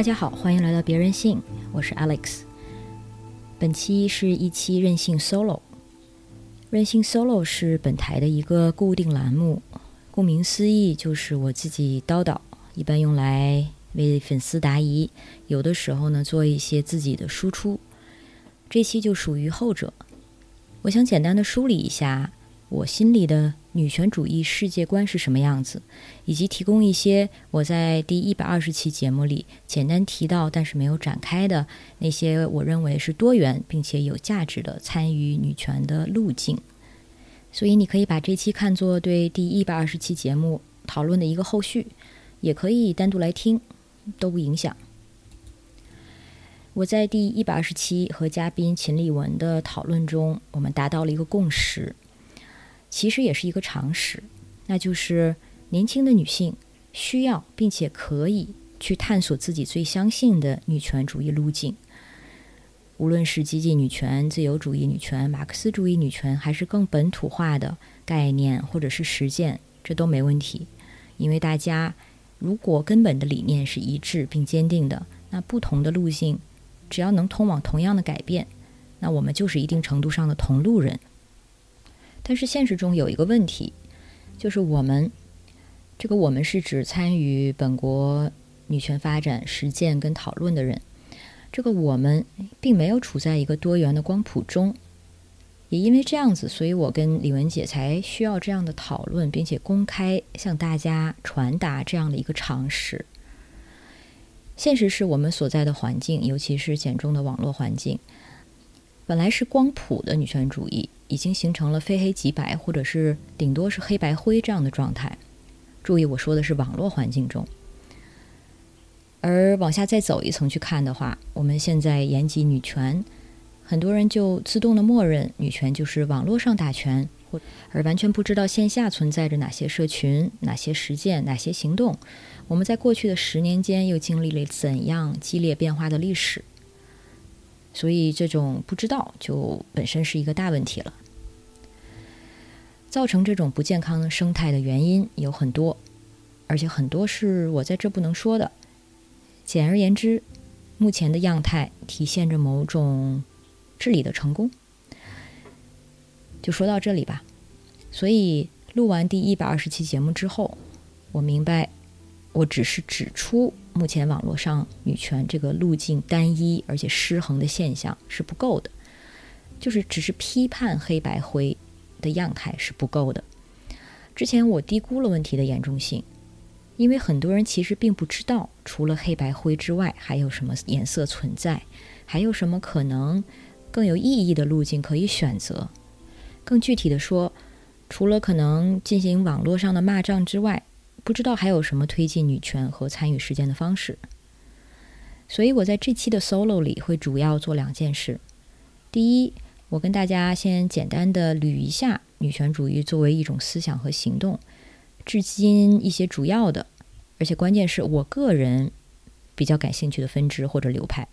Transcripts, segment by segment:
大家好，欢迎来到别任性，我是 Alex。本期是一期任性 solo。任性 solo 是本台的一个固定栏目，顾名思义就是我自己叨叨，一般用来为粉丝答疑，有的时候呢做一些自己的输出。这期就属于后者。我想简单的梳理一下我心里的女权主义世界观是什么样子，以及提供一些我在第一百二十期节目里简单提到但是没有展开的那些我认为是多元并且有价值的参与女权的路径。所以你可以把这期看作对第一百二十期节目讨论的一个后续，也可以单独来听，都不影响。我在第一百二十期和嘉宾秦立文的讨论中，我们达到了一个共识，其实也是一个常识，那就是年轻的女性需要并且可以去探索自己最相信的女权主义路径。无论是激进女权、自由主义女权、马克思主义女权，还是更本土化的概念或者是实践，这都没问题，因为大家如果根本的理念是一致并坚定的，那不同的路径。只要能通往同样的改变，那我们就是一定程度上的同路人。但是现实中有一个问题，就是我们这个我们是指参与本国女权发展实践跟讨论的人，这个我们并没有处在一个多元的光谱中。也因为这样子，所以我跟李文姐才需要这样的讨论，并且公开向大家传达这样的一个常识。现实是我们所在的环境，尤其是简中的网络环境，本来是光谱的女权主义，已经形成了非黑即白，或者是顶多是黑白灰这样的状态。注意，我说的是网络环境中。而往下再走一层去看的话，我们现在言及女权，很多人就自动的默认女权就是网络上打拳，或而完全不知道线下存在着哪些社群、哪些实践、哪些行动。我们在过去的十年间又经历了怎样激烈变化的历史？所以这种不知道就本身是一个大问题了。造成这种不健康的生态的原因有很多，而且很多是我在这不能说的。简而言之，目前的样态体现着某种治理的成功。就说到这里吧。所以录完第一百二十期节目之后，我明白。我只是指出，目前网络上女权这个路径单一而且失衡的现象是不够的，就是只是批判黑白灰的样态是不够的。之前我低估了问题的严重性，因为很多人其实并不知道，除了黑白灰之外还有什么颜色存在，还有什么可能更有意义的路径可以选择。更具体的说，除了可能进行网络上的骂仗之外，不知道还有什么推进女权和参与实践的方式，所以我在这期的 solo 里会主要做两件事。第一，我跟大家先简单的捋一下女权主义作为一种思想和行动，至今一些主要的，而且关键是我个人比较感兴趣的分支或者流派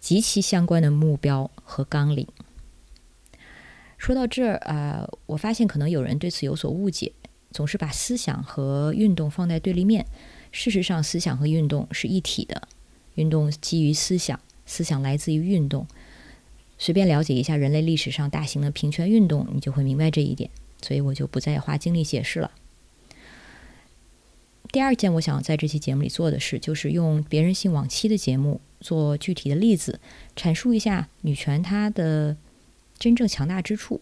及其相关的目标和纲领。说到这儿啊，我发现可能有人对此有所误解。总是把思想和运动放在对立面。事实上，思想和运动是一体的。运动基于思想，思想来自于运动。随便了解一下人类历史上大型的平权运动，你就会明白这一点。所以我就不再花精力解释了。第二件我想在这期节目里做的事，就是用别人性往期的节目做具体的例子，阐述一下女权它的真正强大之处。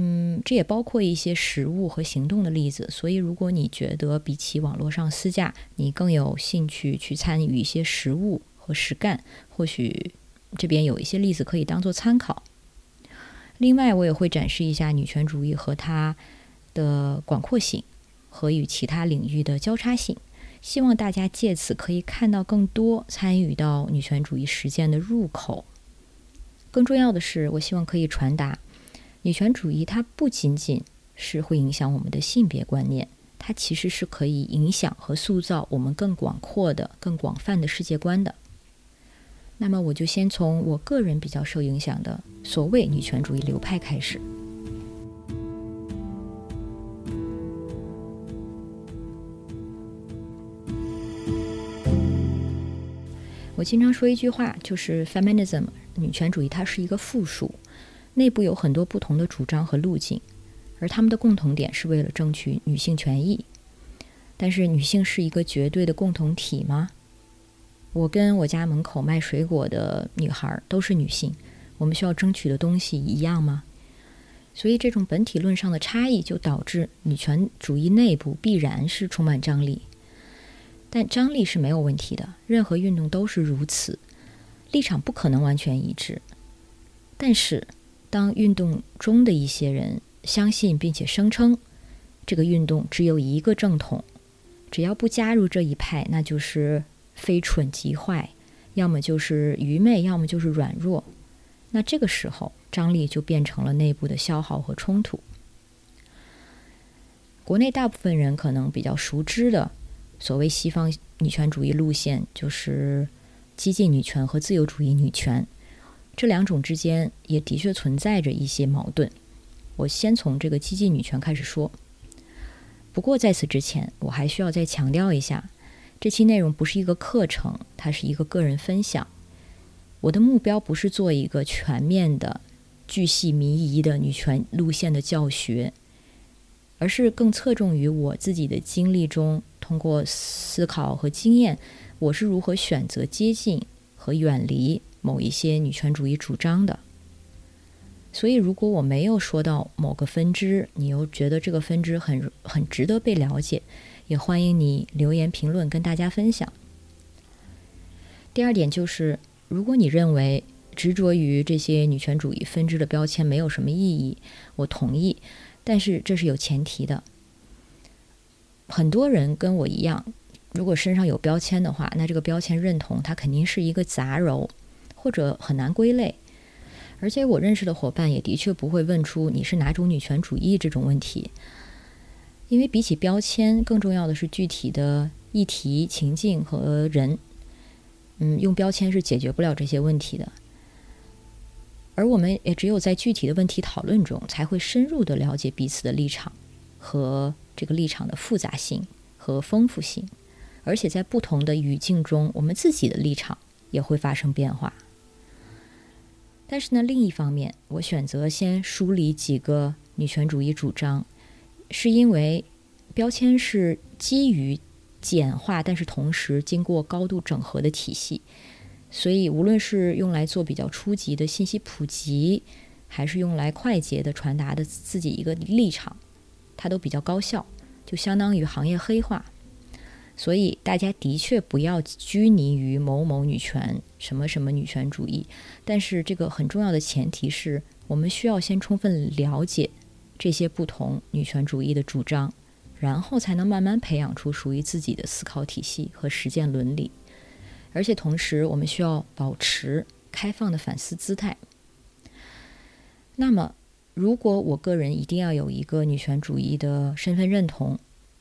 嗯，这也包括一些实物和行动的例子。所以，如果你觉得比起网络上私架，你更有兴趣去参与一些实物和实干，或许这边有一些例子可以当做参考。另外，我也会展示一下女权主义和它的广阔性和与其他领域的交叉性，希望大家借此可以看到更多参与到女权主义实践的入口。更重要的是，我希望可以传达。女权主义它不仅仅是会影响我们的性别观念，它其实是可以影响和塑造我们更广阔的、更广泛的世界观的。那么，我就先从我个人比较受影响的所谓女权主义流派开始。我经常说一句话，就是 feminism 女权主义，它是一个复数，内部有很多不同的主张和路径，而他们的共同点是为了争取女性权益。但是，女性是一个绝对的共同体吗？我跟我家门口卖水果的女孩都是女性，我们需要争取的东西一样吗？所以，这种本体论上的差异就导致女权主义内部必然是充满张力。但张力是没有问题的，任何运动都是如此，立场不可能完全一致。但是，当运动中的一些人相信并且声称这个运动只有一个正统，只要不加入这一派，那就是非蠢即坏，要么就是愚昧，要么就是软弱，那这个时候张力就变成了内部的消耗和冲突。国内大部分人可能比较熟知的。所谓西方女权主义路线，就是激进女权和自由主义女权，这两种之间也的确存在着一些矛盾。我先从这个激进女权开始说。不过在此之前，我还需要再强调一下，这期内容不是一个课程，它是一个个人分享。我的目标不是做一个全面的、巨细靡遗的女权路线的教学，而是更侧重于我自己的经历中。通过思考和经验，我是如何选择接近和远离某一些女权主义主张的。所以，如果我没有说到某个分支，你又觉得这个分支很很值得被了解，也欢迎你留言评论跟大家分享。第二点就是，如果你认为执着于这些女权主义分支的标签没有什么意义，我同意，但是这是有前提的。很多人跟我一样，如果身上有标签的话，那这个标签认同它肯定是一个杂糅，或者很难归类。而且我认识的伙伴也的确不会问出你是哪种女权主义这种问题，因为比起标签，更重要的是具体的议题、情境和人。嗯，用标签是解决不了这些问题的。而我们也只有在具体的问题讨论中，才会深入的了解彼此的立场和。这个立场的复杂性和丰富性，而且在不同的语境中，我们自己的立场也会发生变化。但是呢，另一方面，我选择先梳理几个女权主义主张，是因为标签是基于简化，但是同时经过高度整合的体系，所以无论是用来做比较初级的信息普及，还是用来快捷的传达的自己一个立场。它都比较高效，就相当于行业黑化，所以大家的确不要拘泥于某某女权、什么什么女权主义。但是这个很重要的前提是我们需要先充分了解这些不同女权主义的主张，然后才能慢慢培养出属于自己的思考体系和实践伦理。而且同时，我们需要保持开放的反思姿态。那么。如果我个人一定要有一个女权主义的身份认同，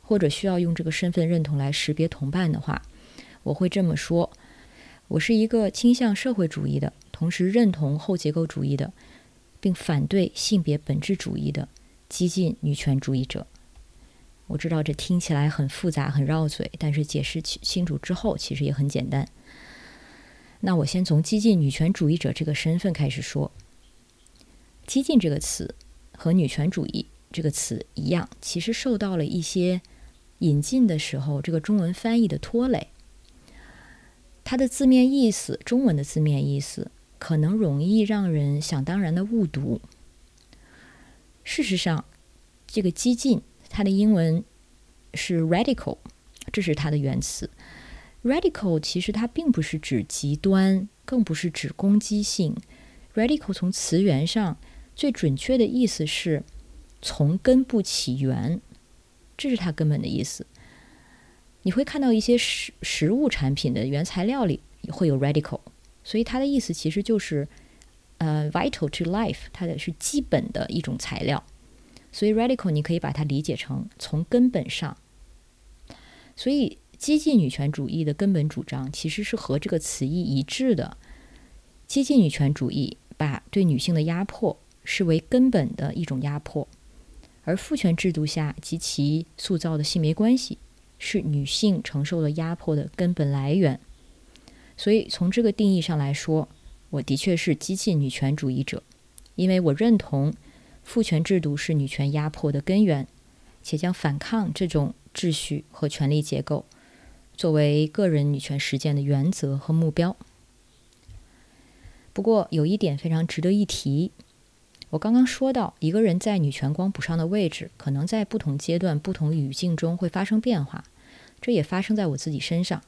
或者需要用这个身份认同来识别同伴的话，我会这么说：我是一个倾向社会主义的，同时认同后结构主义的，并反对性别本质主义的激进女权主义者。我知道这听起来很复杂、很绕嘴，但是解释清清楚之后，其实也很简单。那我先从激进女权主义者这个身份开始说。激进这个词和女权主义这个词一样，其实受到了一些引进的时候这个中文翻译的拖累。它的字面意思，中文的字面意思可能容易让人想当然的误读。事实上，这个激进它的英文是 radical，这是它的原词。radical 其实它并不是指极端，更不是指攻击性。radical 从词源上。最准确的意思是从根部起源，这是它根本的意思。你会看到一些食食物产品的原材料里会有 radical，所以它的意思其实就是呃 vital to life，它的是基本的一种材料。所以 radical 你可以把它理解成从根本上。所以激进女权主义的根本主张其实是和这个词义一致的。激进女权主义把对女性的压迫。视为根本的一种压迫，而父权制度下及其塑造的性别关系是女性承受的压迫的根本来源。所以从这个定义上来说，我的确是激进女权主义者，因为我认同父权制度是女权压迫的根源，且将反抗这种秩序和权力结构作为个人女权实践的原则和目标。不过有一点非常值得一提，我刚刚说到，一个人在女权光谱上的位置，可能在不同阶段、不同语境中会发生变化，这也发生在我自己身上。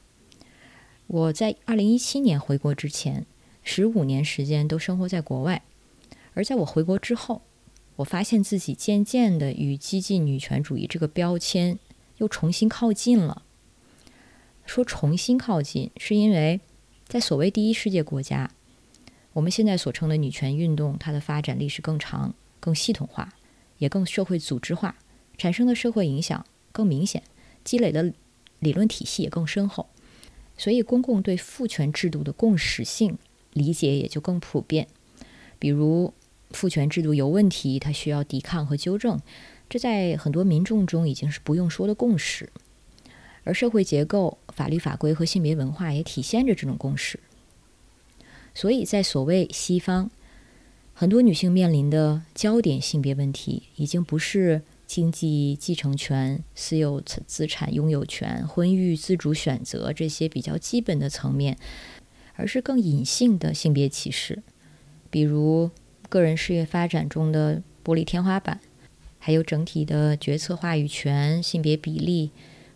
我在二零一七年回国之前，十五年时间都生活在国外，而在我回国之后，我发现自己渐渐的与激进女权主义这个标签又重新靠近了。说重新靠近，是因为在所谓第一世界国家，我们现在所称的女权运动，它的发展历史更长、更系统化，也更社会组织化，产生的社会影响更明显，积累的理论体系也更深厚。所以，公共对父权制度的共识性理解也就更普遍。比如，父权制度有问题，它需要抵抗和纠正，这在很多民众中已经是不用说的共识。而社会结构、法律法规和性别文化也体现着这种共识。所以在所谓西方，很多女性面临的焦点性别问题，已经不是。经济继承权、私有资产拥有权、婚育自主选择这些比较基本的层面，而是更隐性的性别歧视，比如个人事业发展中的玻璃天花板，还有整体的决策话语权、性别比例，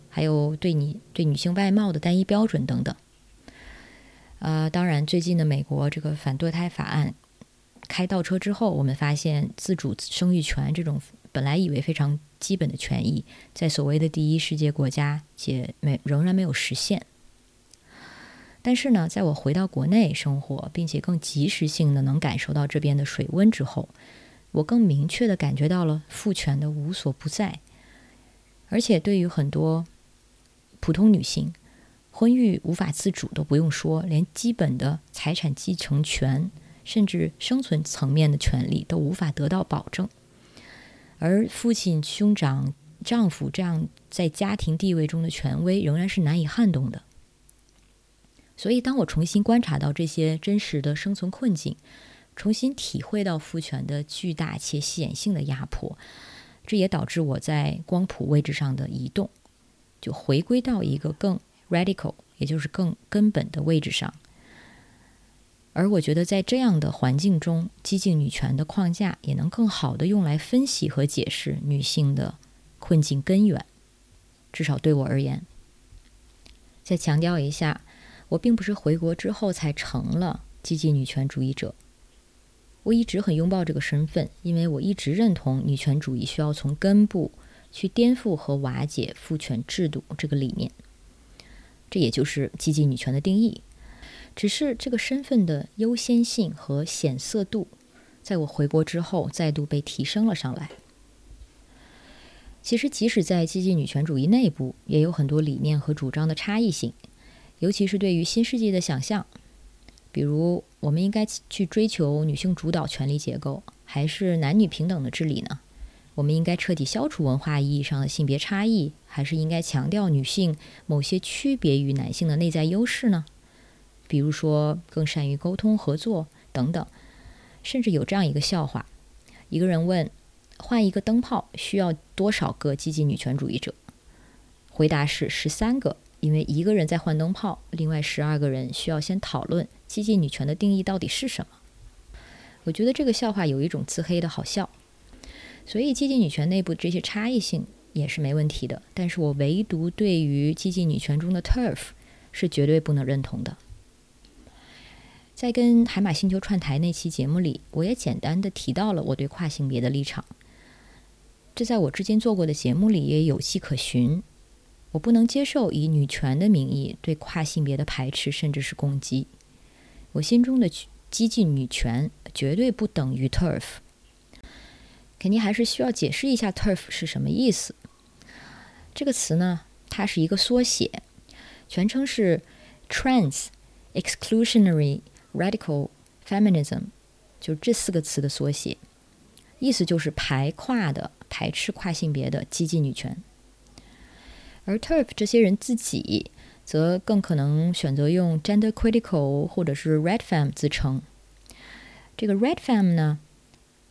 还有对你对女性外貌的单一标准等等。呃，当然，最近的美国这个反堕胎法案开倒车之后，我们发现自主生育权这种。本来以为非常基本的权益，在所谓的第一世界国家，且没仍然没有实现。但是呢，在我回到国内生活，并且更及时性的能感受到这边的水温之后，我更明确的感觉到了父权的无所不在。而且，对于很多普通女性，婚育无法自主都不用说，连基本的财产继承权，甚至生存层面的权利都无法得到保证。而父亲、兄长、丈夫这样在家庭地位中的权威仍然是难以撼动的。所以，当我重新观察到这些真实的生存困境，重新体会到父权的巨大且显性的压迫，这也导致我在光谱位置上的移动，就回归到一个更 radical，也就是更根本的位置上。而我觉得，在这样的环境中，激进女权的框架也能更好的用来分析和解释女性的困境根源。至少对我而言，再强调一下，我并不是回国之后才成了激进女权主义者。我一直很拥抱这个身份，因为我一直认同女权主义需要从根部去颠覆和瓦解父权制度这个理念。这也就是积极女权的定义。只是这个身份的优先性和显色度，在我回国之后再度被提升了上来。其实，即使在积极女权主义内部，也有很多理念和主张的差异性，尤其是对于新世纪的想象，比如我们应该去追求女性主导权力结构，还是男女平等的治理呢？我们应该彻底消除文化意义上的性别差异，还是应该强调女性某些区别于男性的内在优势呢？比如说，更善于沟通合作等等，甚至有这样一个笑话：一个人问，换一个灯泡需要多少个积极女权主义者？回答是十三个，因为一个人在换灯泡，另外十二个人需要先讨论积极女权的定义到底是什么。我觉得这个笑话有一种自黑的好笑，所以激进女权内部这些差异性也是没问题的。但是我唯独对于激进女权中的 turf 是绝对不能认同的。在跟海马星球串台那期节目里，我也简单的提到了我对跨性别的立场。这在我之前做过的节目里也有迹可循。我不能接受以女权的名义对跨性别的排斥，甚至是攻击。我心中的激进女权绝对不等于 TERF。肯定还是需要解释一下 TERF 是什么意思。这个词呢，它是一个缩写，全称是 Trans Exclusionary。Radical feminism 就这四个词的缩写，意思就是排跨的、排斥跨性别的激进女权。而 TERF 这些人自己则更可能选择用 gender critical 或者是 red fem 自称。这个 red fem 呢，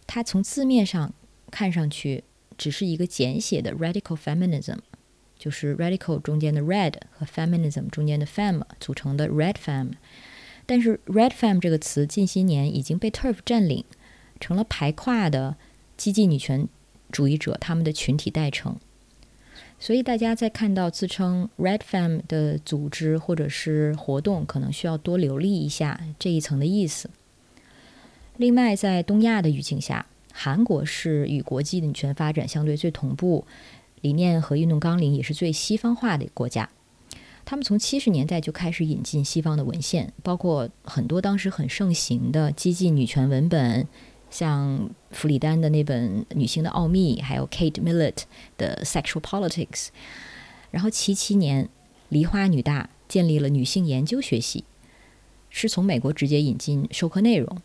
它从字面上看上去只是一个简写的 radical feminism，就是 radical 中间的 red 和 feminism 中间的 fem 组成的 red fem。但是 red fem 这个词近些年已经被 turf 占领，成了排跨的激进女权主义者他们的群体代称。所以大家在看到自称 red fem 的组织或者是活动，可能需要多留意一下这一层的意思。另外，在东亚的语境下，韩国是与国际的女权发展相对最同步，理念和运动纲领也是最西方化的国家。他们从七十年代就开始引进西方的文献，包括很多当时很盛行的激进女权文本，像弗里丹的那本《女性的奥秘》，还有 Kate Millett 的《Sexual Politics》。然后七七年，梨花女大建立了女性研究学系，是从美国直接引进授课内容。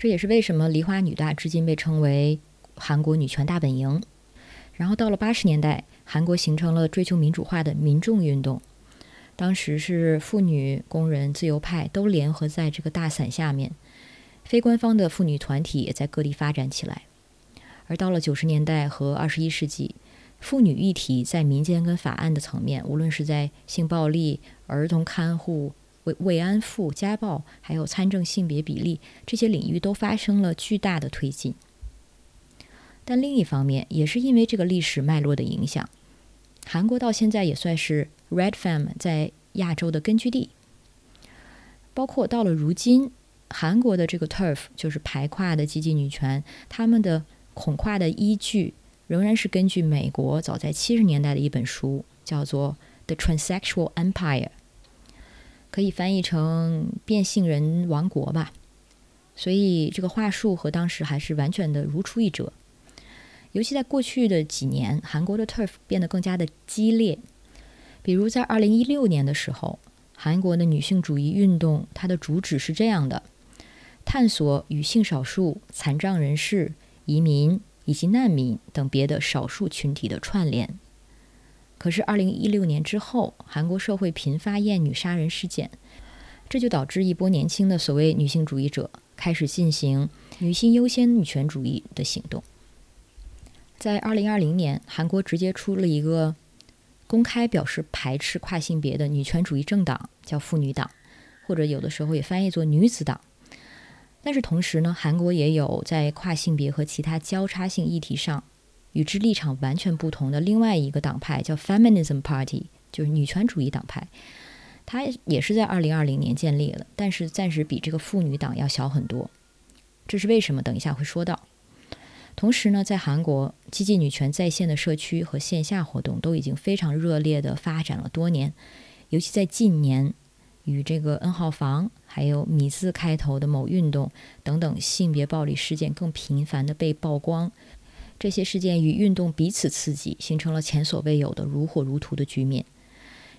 这也是为什么梨花女大至今被称为韩国女权大本营。然后到了八十年代，韩国形成了追求民主化的民众运动。当时是妇女、工人、自由派都联合在这个大伞下面，非官方的妇女团体也在各地发展起来。而到了九十年代和二十一世纪，妇女议题在民间跟法案的层面，无论是在性暴力、儿童看护。慰慰安妇、家暴，还有参政性别比例这些领域都发生了巨大的推进。但另一方面，也是因为这个历史脉络的影响，韩国到现在也算是 Red Fem 在亚洲的根据地。包括到了如今，韩国的这个 Turf 就是排跨的激进女权，他们的恐跨的依据仍然是根据美国早在七十年代的一本书，叫做《The Transsexual Empire》。可以翻译成“变性人王国”吧，所以这个话术和当时还是完全的如出一辙。尤其在过去的几年，韩国的 turf 变得更加的激烈。比如在2016年的时候，韩国的女性主义运动，它的主旨是这样的：探索与性少数、残障人士、移民以及难民等别的少数群体的串联。可是，二零一六年之后，韩国社会频发厌女杀人事件，这就导致一波年轻的所谓女性主义者开始进行女性优先女权主义的行动。在二零二零年，韩国直接出了一个公开表示排斥跨性别的女权主义政党，叫妇女党，或者有的时候也翻译作女子党。但是同时呢，韩国也有在跨性别和其他交叉性议题上。与之立场完全不同的另外一个党派叫 Feminism Party，就是女权主义党派。它也是在二零二零年建立了，但是暂时比这个妇女党要小很多。这是为什么？等一下会说到。同时呢，在韩国，激进女权在线的社区和线下活动都已经非常热烈的发展了多年。尤其在近年，与这个 N 号房还有米字开头的某运动等等性别暴力事件更频繁的被曝光。这些事件与运动彼此刺激，形成了前所未有的如火如荼的局面。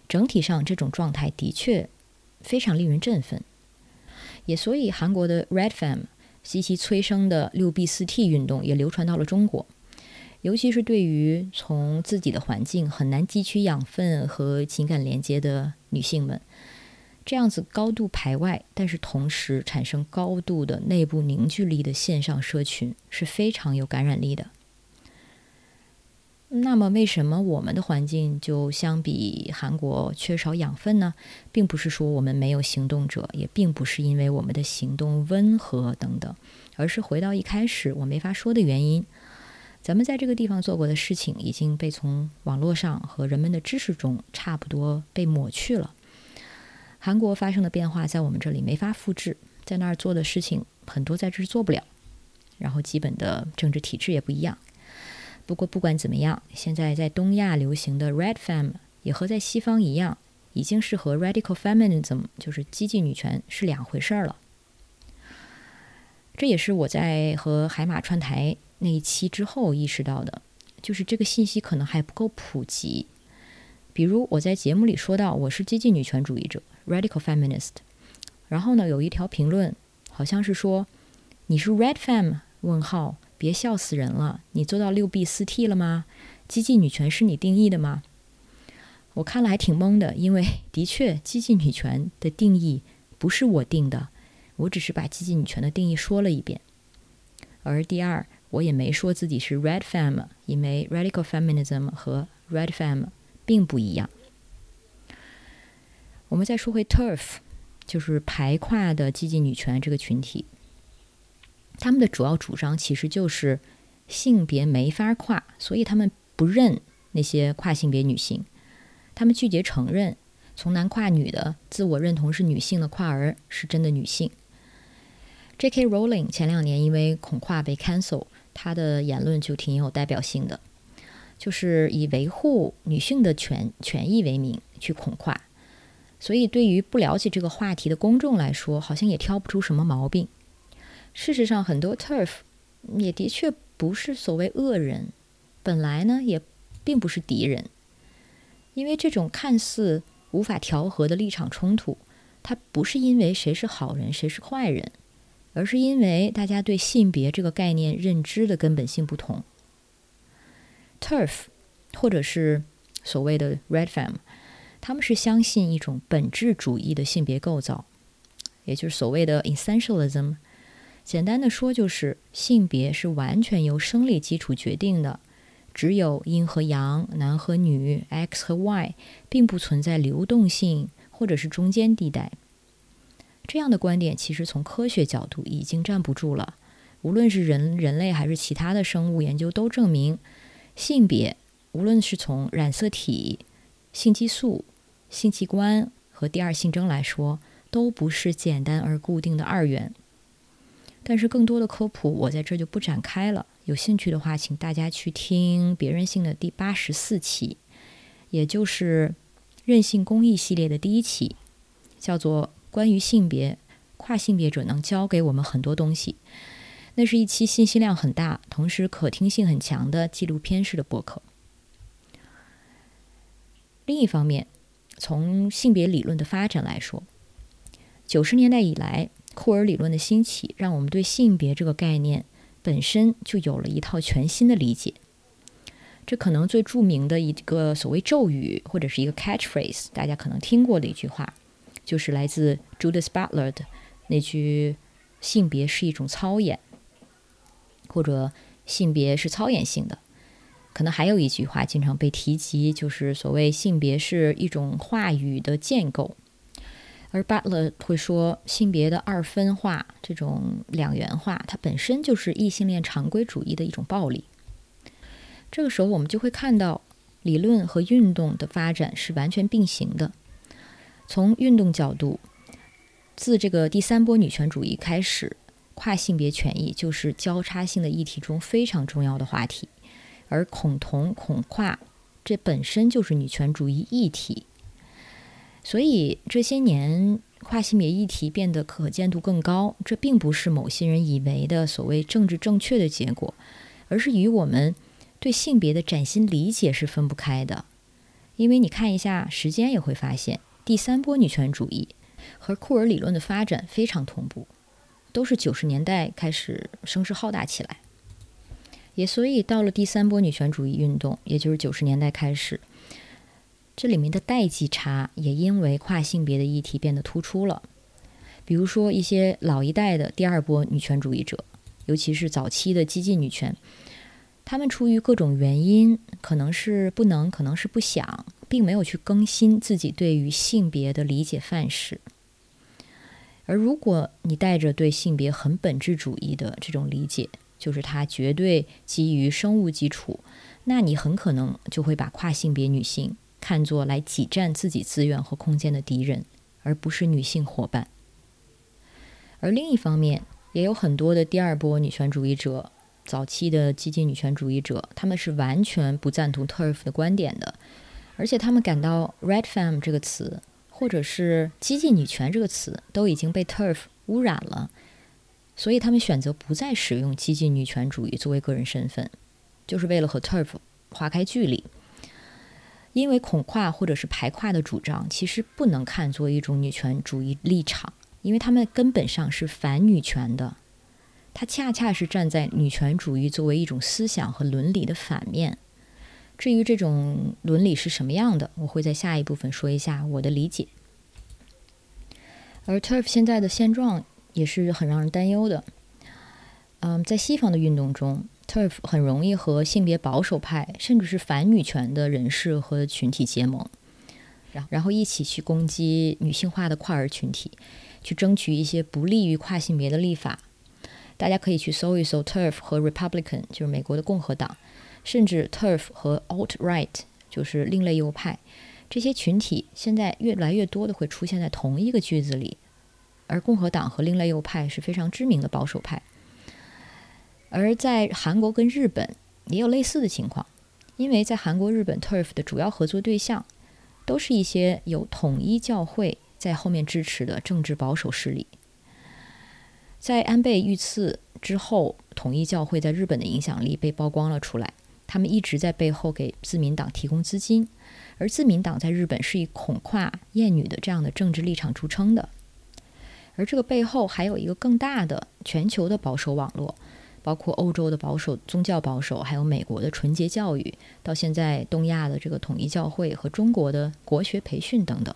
整体上，这种状态的确非常令人振奋。也所以，韩国的 Red Fam 及其催生的六 B 四 T 运动也流传到了中国。尤其是对于从自己的环境很难汲取养分和情感连接的女性们，这样子高度排外，但是同时产生高度的内部凝聚力的线上社群是非常有感染力的。那么，为什么我们的环境就相比韩国缺少养分呢？并不是说我们没有行动者，也并不是因为我们的行动温和等等，而是回到一开始我没法说的原因。咱们在这个地方做过的事情已经被从网络上和人们的知识中差不多被抹去了。韩国发生的变化在我们这里没法复制，在那儿做的事情很多在这儿做不了，然后基本的政治体制也不一样。不过不管怎么样，现在在东亚流行的 Red Fem 也和在西方一样，已经是和 Radical Feminism 就是激进女权是两回事儿了。这也是我在和海马串台那一期之后意识到的，就是这个信息可能还不够普及。比如我在节目里说到我是激进女权主义者 Radical Feminist，然后呢有一条评论好像是说你是 Red Fem？问号。别笑死人了！你做到六 B 四 T 了吗？激进女权是你定义的吗？我看了还挺懵的，因为 的确，激进女权的定义不是我定的，我只是把激进女权的定义说了一遍。而第二，我也没说自己是 Red Fem，因为 Radical Feminism 和 Red Fem 并不一样。我们再说回 Turf，就是排跨的激进女权这个群体，他们的主要主张其实就是性别没法跨，所以他们不认那些跨性别女性。他们拒绝承认，从男跨女的自我认同是女性的跨儿是真的女性。J.K. Rowling 前两年因为恐跨被 cancel，她的言论就挺有代表性的，就是以维护女性的权权益为名去恐跨。所以对于不了解这个话题的公众来说，好像也挑不出什么毛病。事实上，很多 TERF 也的确不是所谓恶人，本来呢也并不是敌人。因为这种看似无法调和的立场冲突，它不是因为谁是好人谁是坏人，而是因为大家对性别这个概念认知的根本性不同。TERF，或者是所谓的 Red Fam，他们是相信一种本质主义的性别构造，也就是所谓的 Essentialism。简单的说，就是性别是完全由生理基础决定的。只有阴和阳，男和女，X 和 Y，并不存在流动性或者是中间地带。这样的观点其实从科学角度已经站不住了。无论是人人类还是其他的生物研究都证明，性别无论是从染色体、性激素、性器官和第二性征来说，都不是简单而固定的二元。但是更多的科普，我在这就不展开了。有兴趣的话，请大家去听《别人性》的第八十四期，也就是任性公益系列的第一期，叫做《关于性别跨性别者能教给我们很多东西》。那是一期信息量很大，同时可听性很强的纪录片式的播客。另一方面，从性别理论的发展来说，九十年代以来，库尔理论的兴起，让我们对性别这个概念。本身就有了一套全新的理解。这可能最著名的一个所谓咒语或者是一个 catchphrase，大家可能听过的一句话，就是来自 Judith Butler 的那句“性别是一种操演”，或者“性别是操演性的”。可能还有一句话经常被提及，就是所谓“性别是一种话语的建构”。而 Butler 会说，性别的二分化、这种两元化，它本身就是异性恋常规主义的一种暴力。这个时候，我们就会看到，理论和运动的发展是完全并行的。从运动角度，自这个第三波女权主义开始，跨性别权益就是交叉性的议题中非常重要的话题，而恐同、恐跨，这本身就是女权主义议题。所以这些年，跨性别议题变得可见度更高，这并不是某些人以为的所谓政治正确的结果，而是与我们对性别的崭新理解是分不开的。因为你看一下时间，也会发现第三波女权主义和库尔理论的发展非常同步，都是九十年代开始声势浩大起来。也所以到了第三波女权主义运动，也就是九十年代开始。这里面的代际差也因为跨性别的议题变得突出了。比如说，一些老一代的第二波女权主义者，尤其是早期的激进女权，他们出于各种原因，可能是不能，可能是不想，并没有去更新自己对于性别的理解范式。而如果你带着对性别很本质主义的这种理解，就是它绝对基于生物基础，那你很可能就会把跨性别女性。看作来挤占自己资源和空间的敌人，而不是女性伙伴。而另一方面，也有很多的第二波女权主义者，早期的激进女权主义者，他们是完全不赞同 TERF 的观点的，而且他们感到 Red Fem 这个词，或者是激进女权这个词，都已经被 TERF 污染了，所以他们选择不再使用激进女权主义作为个人身份，就是为了和 TERF 划开距离。因为恐跨或者是排跨的主张，其实不能看作一种女权主义立场，因为他们根本上是反女权的，它恰恰是站在女权主义作为一种思想和伦理的反面。至于这种伦理是什么样的，我会在下一部分说一下我的理解。而 Turf 现在的现状也是很让人担忧的。嗯，在西方的运动中，TERF 很容易和性别保守派甚至是反女权的人士和群体结盟，然然后一起去攻击女性化的跨儿群体，去争取一些不利于跨性别的立法。大家可以去搜一搜 TERF 和 Republican，就是美国的共和党，甚至 TERF 和 Alt Right，就是另类右派。这些群体现在越来越多的会出现在同一个句子里，而共和党和另类右派是非常知名的保守派。而在韩国跟日本也有类似的情况，因为在韩国、日本，Turf 的主要合作对象都是一些有统一教会在后面支持的政治保守势力。在安倍遇刺之后，统一教会在日本的影响力被曝光了出来，他们一直在背后给自民党提供资金。而自民党在日本是以恐跨厌女的这样的政治立场著称的，而这个背后还有一个更大的全球的保守网络，包括欧洲的保守宗教保守，还有美国的纯洁教育，到现在东亚的这个统一教会和中国的国学培训等等。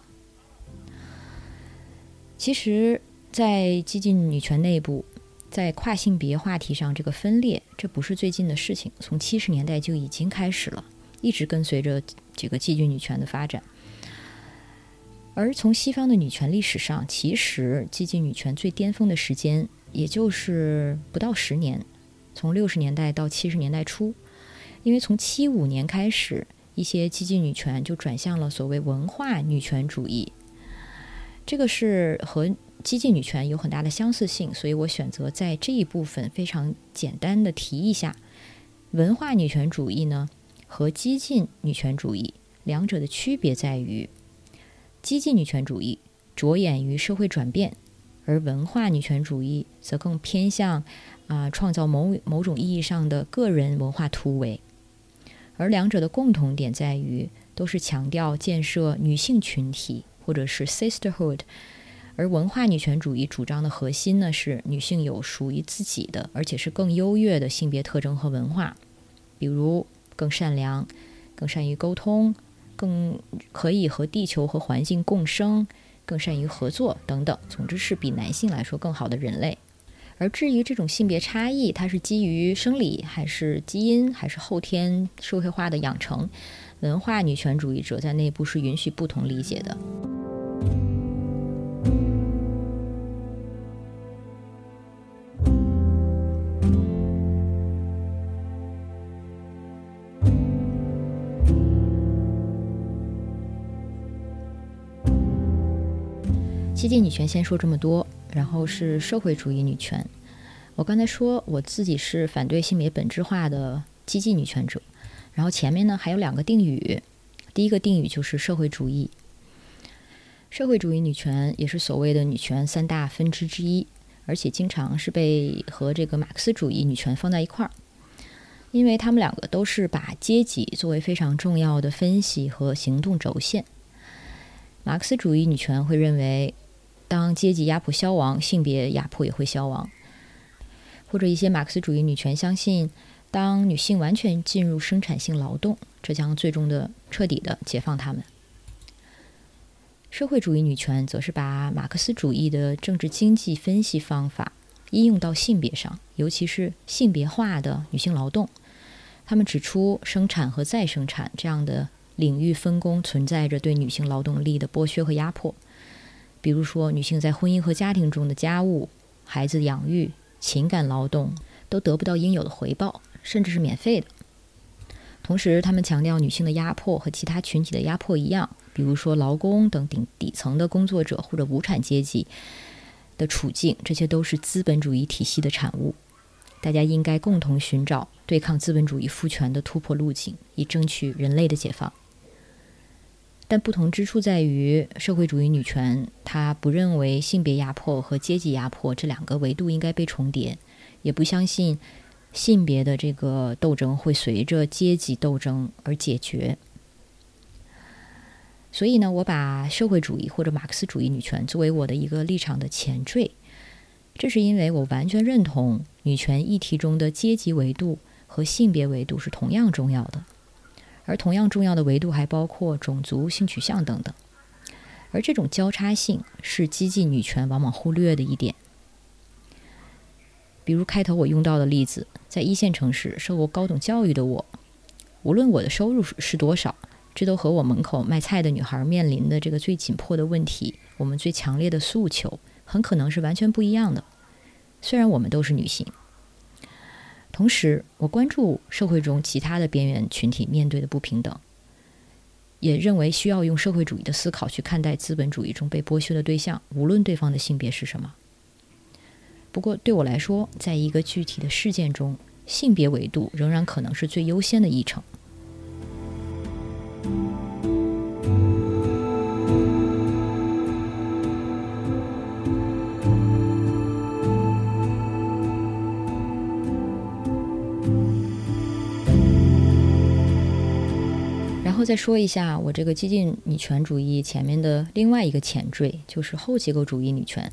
其实，在激进女权内部，在跨性别话题上这个分裂，这不是最近的事情，从七十年代就已经开始了。一直跟随着这个激进女权的发展，而从西方的女权历史上，其实激进女权最巅峰的时间也就是不到十年，从六十年代到七十年代初，因为从七五年开始，一些激进女权就转向了所谓文化女权主义，这个是和激进女权有很大的相似性，所以我选择在这一部分非常简单的提一下文化女权主义呢。和激进女权主义两者的区别在于，激进女权主义着眼于社会转变，而文化女权主义则更偏向啊创造某某种意义上的个人文化突围。而两者的共同点在于，都是强调建设女性群体或者是 sisterhood。而文化女权主义主张的核心呢，是女性有属于自己的，而且是更优越的性别特征和文化，比如。更善良，更善于沟通，更可以和地球和环境共生，更善于合作等等。总之是比男性来说更好的人类。而至于这种性别差异，它是基于生理，还是基因，还是后天社会化的养成？文化女权主义者在内部是允许不同理解的。激进女权先说这么多，然后是社会主义女权。我刚才说我自己是反对性别本质化的激进女权者，然后前面呢还有两个定语，第一个定语就是社会主义。社会主义女权也是所谓的女权三大分支之一，而且经常是被和这个马克思主义女权放在一块儿，因为他们两个都是把阶级作为非常重要的分析和行动轴线。马克思主义女权会认为。当阶级压迫消亡，性别压迫也会消亡。或者一些马克思主义女权相信，当女性完全进入生产性劳动，这将最终的彻底的解放她们。社会主义女权则是把马克思主义的政治经济分析方法应用到性别上，尤其是性别化的女性劳动。他们指出，生产和再生产这样的领域分工存在着对女性劳动力的剥削和压迫。比如说，女性在婚姻和家庭中的家务、孩子养育、情感劳动都得不到应有的回报，甚至是免费的。同时，他们强调女性的压迫和其他群体的压迫一样，比如说劳工等顶底层的工作者或者无产阶级的处境，这些都是资本主义体系的产物。大家应该共同寻找对抗资本主义父权的突破路径，以争取人类的解放。但不同之处在于，社会主义女权她不认为性别压迫和阶级压迫这两个维度应该被重叠，也不相信性别的这个斗争会随着阶级斗争而解决。所以呢，我把社会主义或者马克思主义女权作为我的一个立场的前缀，这是因为我完全认同女权议题中的阶级维度和性别维度是同样重要的。而同样重要的维度还包括种族、性取向等等。而这种交叉性是激进女权往往忽略的一点。比如开头我用到的例子，在一线城市受过高等教育的我，无论我的收入是多少，这都和我门口卖菜的女孩面临的这个最紧迫的问题，我们最强烈的诉求，很可能是完全不一样的。虽然我们都是女性，同时我关注社会中其他的边缘群体面对的不平等，也认为需要用社会主义的思考去看待资本主义中被剥削的对象，无论对方的性别是什么。不过对我来说，在一个具体的事件中，性别维度仍然可能是最优先的议程。再说一下我这个激进女权主义前面的另外一个前缀，就是后结构主义女权。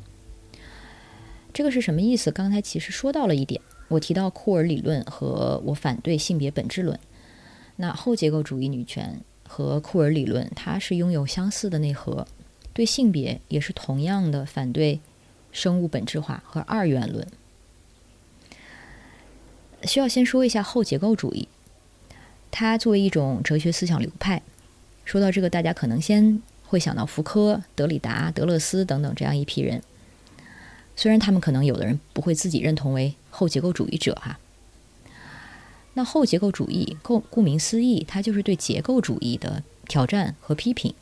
这个是什么意思？刚才其实说到了一点，我提到库尔理论和我反对性别本质论。那后结构主义女权和库尔理论，它是拥有相似的内核，对性别也是同样的反对生物本质化和二元论。需要先说一下后结构主义，它作为一种哲学思想流派，说到这个，大家可能先会想到福柯、德里达、德勒斯等等这样一批人。虽然他们可能有的人不会自己认同为后结构主义者哈，那后结构主义顾顾名思义，它就是对结构主义的挑战和批评。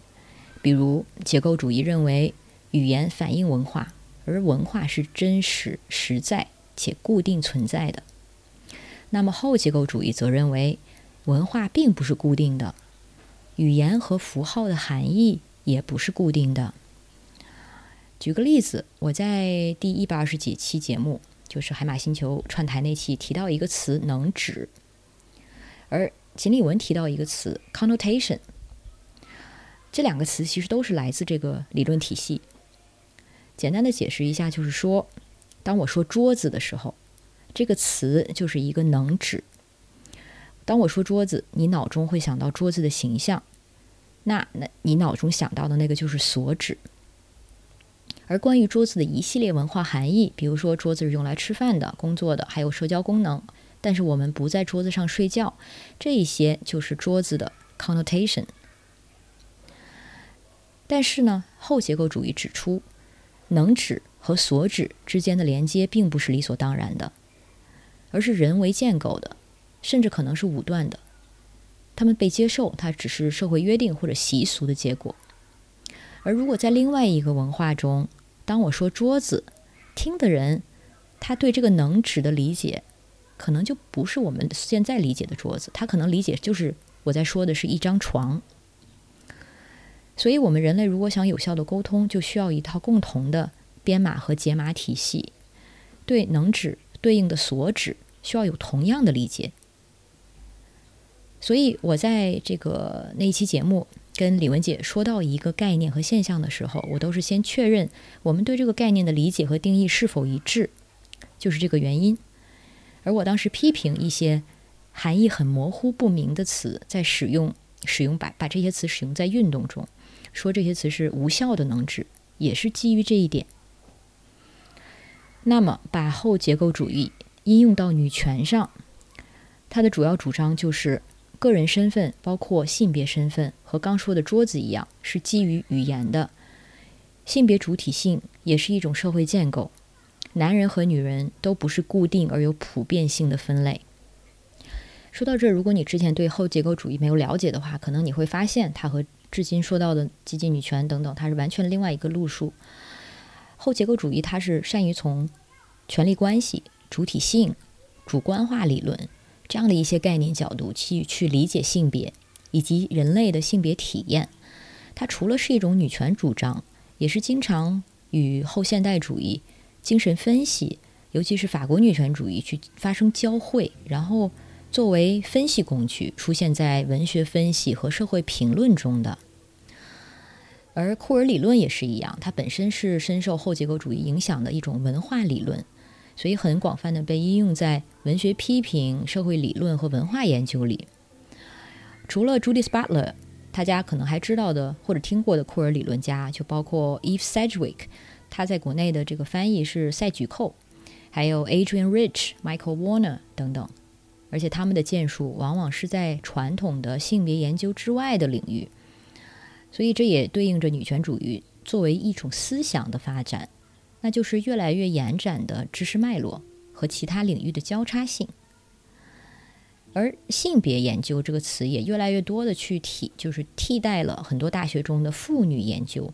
比如，结构主义认为语言反映文化，而文化是真实、实在且固定存在的。那么后结构主义则认为文化并不是固定的，语言和符号的含义也不是固定的。举个例子，我在第一百二十几期节目，就是海马星球串台那期提到一个词“能指”，而锦鲤文提到一个词 “connotation”。这两个词其实都是来自这个理论体系。简单的解释一下，就是说，当我说桌子的时候，这个词就是一个能指。当我说桌子，你脑中会想到桌子的形象，那那你脑中想到的那个就是所指。而关于桌子的一系列文化含义，比如说桌子是用来吃饭的、工作的，还有社交功能，但是我们不在桌子上睡觉，这一些就是桌子的 connotation。但是呢，后结构主义指出，能指和所指之间的连接并不是理所当然的，而是人为建构的，甚至可能是武断的。他们被接受，它只是社会约定或者习俗的结果。而如果在另外一个文化中，当我说桌子，听的人他对这个能指的理解，可能就不是我们现在理解的桌子，他可能理解就是我在说的是一张床。所以，我们人类如果想有效的沟通，就需要一套共同的编码和解码体系，对能指对应的所指需要有同样的理解。所以我在这个那一期节目。跟李文姐说到一个概念和现象的时候，我都是先确认我们对这个概念的理解和定义是否一致，就是这个原因。而我当时批评一些含义很模糊不明的词，在使用使用把把这些词使用在运动中，说这些词是无效的能指，也是基于这一点。那么，把后结构主义应用到女权上，它的主要主张就是。个人身份，包括性别身份，和刚说的桌子一样，是基于语言的。性别主体性也是一种社会建构。男人和女人都不是固定而有普遍性的分类。说到这，如果你之前对后结构主义没有了解的话，可能你会发现它和至今说到的激进女权等等，它是完全另外一个路数。后结构主义它是善于从权力关系、主体性、主观化理论。这样的一些概念角度去去理解性别以及人类的性别体验，它除了是一种女权主张，也是经常与后现代主义精神分析，尤其是法国女权主义去发生交汇，然后作为分析工具出现在文学分析和社会评论中的。而库尔理论也是一样，它本身是深受后结构主义影响的一种文化理论。所以很广泛的被应用在文学批评、社会理论和文化研究里。除了 Judith Butler，大家可能还知道的或者听过的库尔理论家，就包括 Eve Sedgwick，他在国内的这个翻译是赛举寇，还有 Adrian Rich、Michael Warner 等等。而且他们的建树往往是在传统的性别研究之外的领域，所以这也对应着女权主义作为一种思想的发展，那就是越来越延展的知识脉络和其他领域的交叉性。而性别研究这个词也越来越多的去替，就是替代了很多大学中的妇女研究。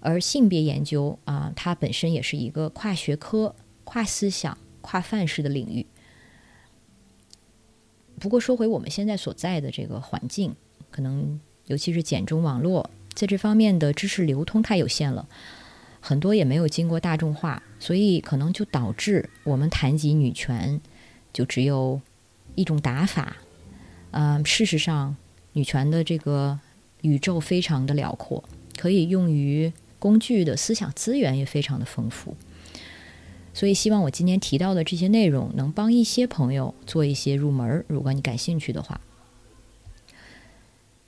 而性别研究啊，它本身也是一个跨学科、跨思想、跨范式的领域。不过说回我们现在所在的这个环境，可能尤其是简中网络，在这方面的知识流通太有限了，很多也没有经过大众化，所以可能就导致我们谈及女权，就只有一种打法。嗯，事实上，女权的这个宇宙非常的辽阔，可以用于工具的思想资源也非常的丰富。所以，希望我今天提到的这些内容能帮一些朋友做一些入门。如果你感兴趣的话，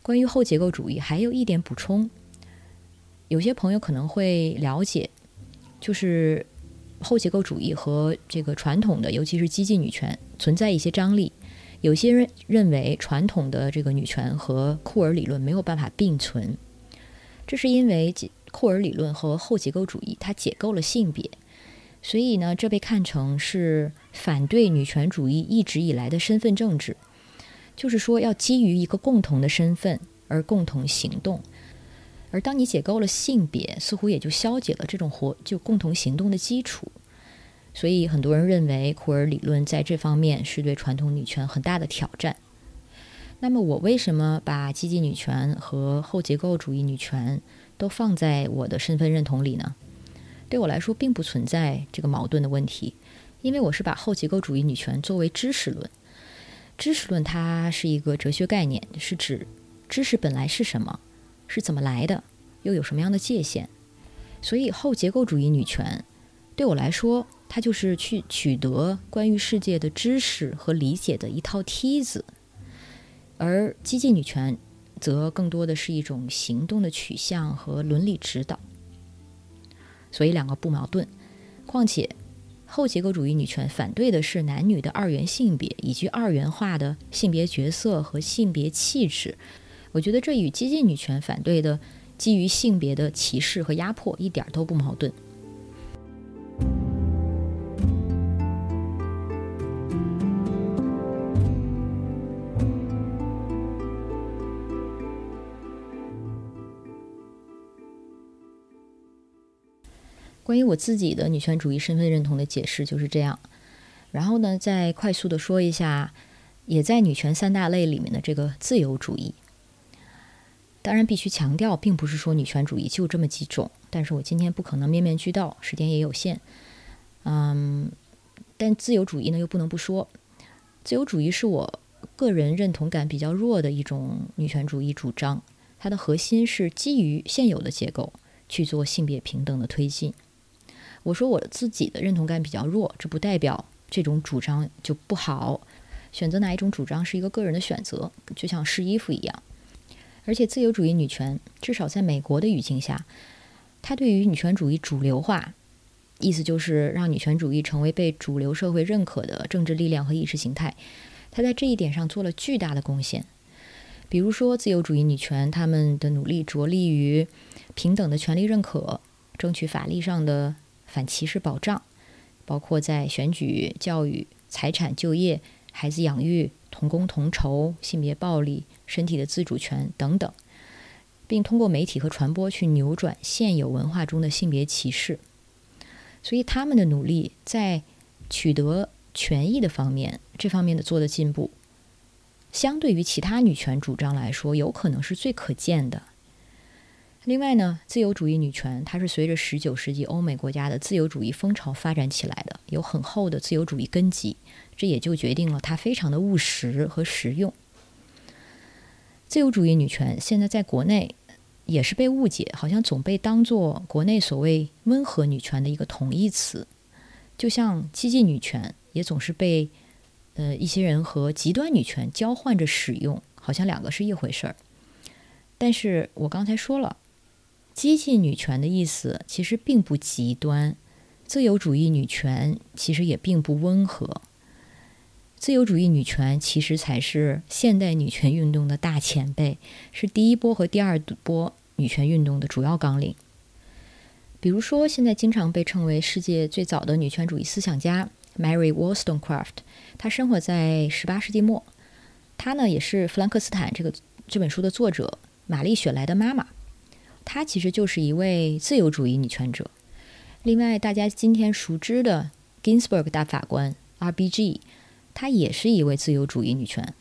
关于后结构主义还有一点补充，有些朋友可能会了解，就是后结构主义和这个传统的，尤其是激进女权存在一些张力。有些人认为传统的这个女权和库尔理论没有办法并存，这是因为库尔理论和后结构主义它解构了性别。所以呢，这被看成是反对女权主义一直以来的身份政治，就是说要基于一个共同的身份而共同行动。而当你解构了性别，似乎也就消解了这种活就共同行动的基础。所以很多人认为库尔理论在这方面是对传统女权很大的挑战。那么我为什么把积极女权和后结构主义女权都放在我的身份认同里呢？对我来说，并不存在这个矛盾的问题，因为我是把后结构主义女权作为知识论。知识论它是一个哲学概念，是指知识本来是什么，是怎么来的，又有什么样的界限。所以，后结构主义女权对我来说，它就是去取得关于世界的知识和理解的一套梯子，而激进女权则更多的是一种行动的取向和伦理指导。所以两个不矛盾，况且后结构主义女权反对的是男女的二元性别以及二元化的性别角色和性别气质，我觉得这与激进女权反对的基于性别的歧视和压迫一点都不矛盾。关于我自己的女权主义身份认同的解释就是这样，然后呢，再快速的说一下，也在女权三大类里面的这个自由主义。当然，必须强调，并不是说女权主义就这么几种，但是我今天不可能面面俱到，时间也有限。嗯，但自由主义呢，又不能不说，自由主义是我个人认同感比较弱的一种女权主义主张，它的核心是基于现有的结构去做性别平等的推进。我说我自己的认同感比较弱，这不代表这种主张就不好。选择哪一种主张是一个个人的选择，就像试衣服一样。而且自由主义女权，至少在美国的语境下，它对于女权主义主流化，意思就是让女权主义成为被主流社会认可的政治力量和意识形态。它在这一点上做了巨大的贡献。比如说，自由主义女权他们的努力着力于平等的权利认可，争取法律上的。反歧视保障，包括在选举、教育、财产、就业、孩子养育、同工同酬、性别暴力、身体的自主权等等，并通过媒体和传播去扭转现有文化中的性别歧视。所以，他们的努力在取得权益的方面，这方面的做的进步，相对于其他女权主张来说，有可能是最可见的。另外呢，自由主义女权它是随着十九世纪欧美国家的自由主义风潮发展起来的，有很厚的自由主义根基，这也就决定了它非常的务实和实用。自由主义女权现在在国内也是被误解，好像总被当作国内所谓温和女权的一个同义词，就像激进女权也总是被呃一些人和极端女权交换着使用。好像两个是一回事儿。但是我刚才说了，激进女权的意思其实并不极端，自由主义女权其实也并不温和。自由主义女权其实才是现代女权运动的大前辈，是第一波和第二波女权运动的主要纲领。比如说，现在经常被称为世界最早的女权主义思想家 Mary Wollstonecraft，她生活在十八世纪末，她呢也是《弗兰克斯坦》这个这本书的作者玛丽雪莱的妈妈，她其实就是一位自由主义女权者。另外，大家今天熟知的 Ginsburg 大法官 R.B.G。她也是一位自由主义女权，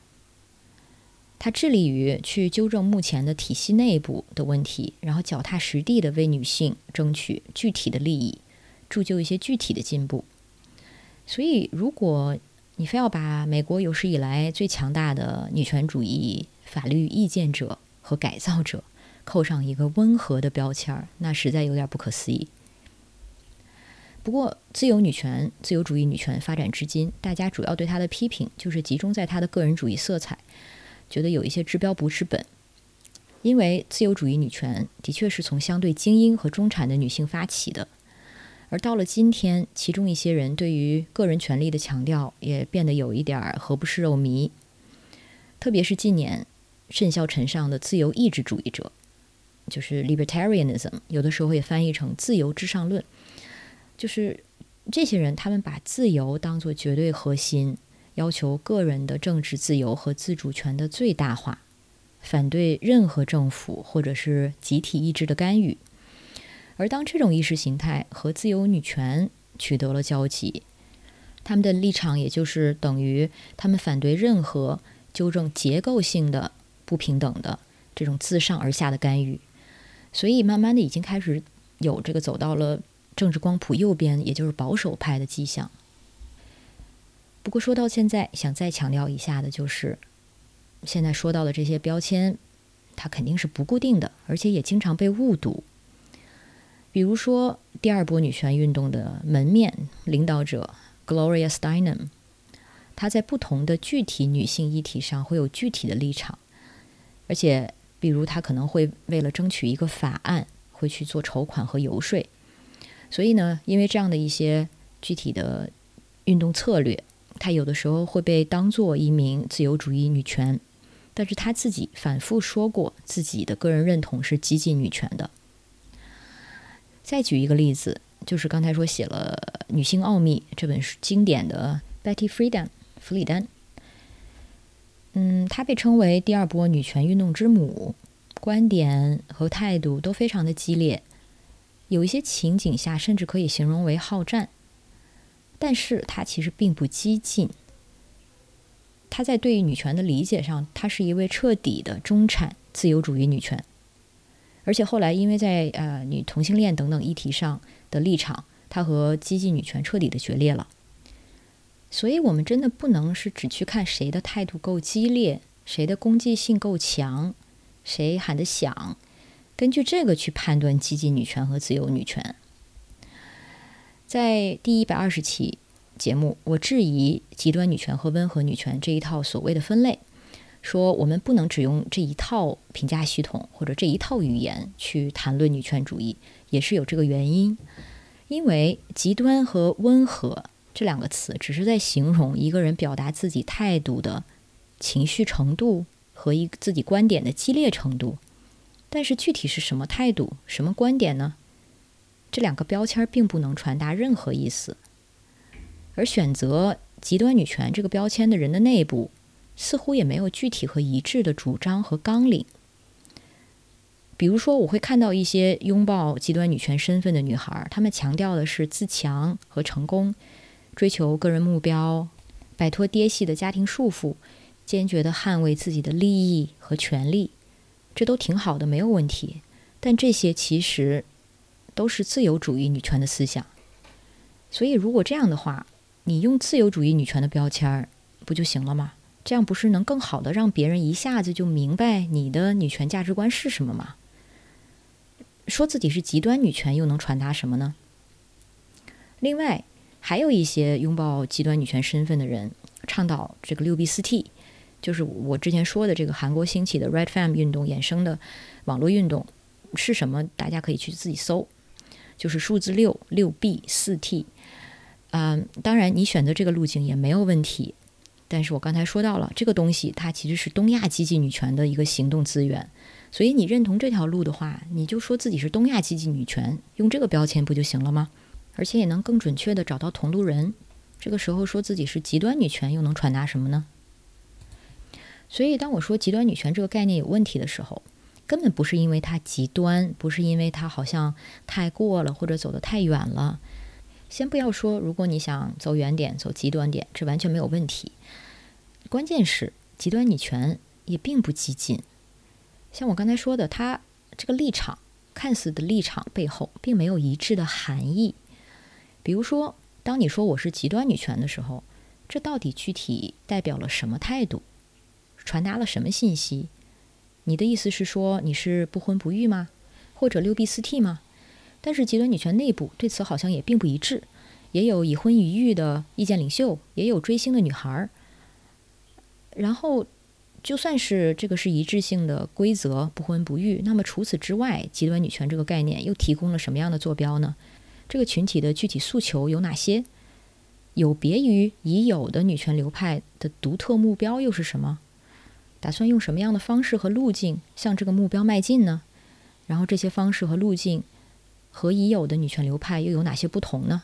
她致力于去纠正目前的体系内部的问题，然后脚踏实地的为女性争取具体的利益，铸就一些具体的进步。所以，如果你非要把美国有史以来最强大的女权主义法律意见者和改造者扣上一个温和的标签儿，那实在有点不可思议。不过，自由女权、自由主义女权发展至今，大家主要对她的批评就是集中在她的个人主义色彩，觉得有一些治标不治本。因为自由主义女权的确是从相对精英和中产的女性发起的，而到了今天，其中一些人对于个人权利的强调也变得有一点儿何不食肉糜。特别是近年甚嚣尘上的自由意志主义者，就是 libertarianism，有的时候也翻译成自由至上论。就是这些人，他们把自由当作绝对核心，要求个人的政治自由和自主权的最大化，反对任何政府或者是集体意志的干预。而当这种意识形态和自由女权取得了交集，他们的立场也就是等于他们反对任何纠正结构性的不平等的这种自上而下的干预。所以，慢慢的已经开始有这个走到了。政治光谱右边，也就是保守派的迹象。不过说到现在，想再强调一下的就是，现在说到的这些标签，它肯定是不固定的，而且也经常被误读。比如说，第二波女权运动的门面领导者 Gloria Steinem，她在不同的具体女性议题上会有具体的立场，而且，比如她可能会为了争取一个法案，会去做筹款和游说。所以呢，因为这样的一些具体的运动策略，她有的时候会被当做一名自由主义女权，但是她自己反复说过自己的个人认同是激进女权的。再举一个例子，就是刚才说写了《女性奥秘》这本书经典的 Betty Friedan 弗里丹，嗯，她被称为第二波女权运动之母，观点和态度都非常的激烈。有一些情景下，甚至可以形容为好战，但是她其实并不激进。他在对女权的理解上，他是一位彻底的中产自由主义女权，而且后来因为在呃女同性恋等等议题上的立场，他和激进女权彻底的决裂了。所以，我们真的不能是只去看谁的态度够激烈，谁的攻击性够强，谁喊得响。根据这个去判断激进女权和自由女权，在第一百二十期节目，我质疑极端女权和温和女权这一套所谓的分类，说我们不能只用这一套评价系统或者这一套语言去谈论女权主义，也是有这个原因。因为极端和温和这两个词，只是在形容一个人表达自己态度的情绪程度和一自己观点的激烈程度。但是具体是什么态度、什么观点呢？这两个标签并不能传达任何意思。而选择极端女权这个标签的人的内部，似乎也没有具体和一致的主张和纲领。比如说，我会看到一些拥抱极端女权身份的女孩，她们强调的是自强和成功，追求个人目标，摆脱爹系的家庭束缚，坚决地捍卫自己的利益和权利。这都挺好的，没有问题。但这些其实都是自由主义女权的思想。所以，如果这样的话，你用自由主义女权的标签儿不就行了吗？这样不是能更好的让别人一下子就明白你的女权价值观是什么吗？说自己是极端女权又能传达什么呢？另外，还有一些拥抱极端女权身份的人，倡导这个六 B 四 T。就是我之前说的这个韩国兴起的 Red Fam 运动衍生的网络运动是什么？大家可以去自己搜，就是数字六六 B 四 T。嗯，当然你选择这个路径也没有问题。但是我刚才说到了这个东西，它其实是东亚积极女权的一个行动资源，所以你认同这条路的话，你就说自己是东亚积极女权，用这个标签不就行了吗？而且也能更准确的找到同路人。这个时候说自己是极端女权，又能传达什么呢？所以当我说极端女权这个概念有问题的时候，根本不是因为它极端，不是因为它好像太过了或者走得太远了。先不要说，如果你想走远点、走极端点，这完全没有问题。关键是极端女权也并不激进。像我刚才说的，它这个立场看似的立场背后，并没有一致的含义。比如说，当你说我是极端女权的时候，这到底具体代表了什么态度？传达了什么信息？你的意思是说你是不婚不育吗？或者六 B 四 T 吗？但是极端女权内部对此好像也并不一致，也有已婚已育的意见领袖，也有追星的女孩儿。然后，就算是这个是一致性的规则，不婚不育，那么除此之外，极端女权这个概念又提供了什么样的坐标呢？这个群体的具体诉求有哪些？有别于已有的女权流派的独特目标又是什么？打算用什么样的方式和路径向这个目标迈进呢？然后这些方式和路径。和已有的女权流派又有哪些不同呢？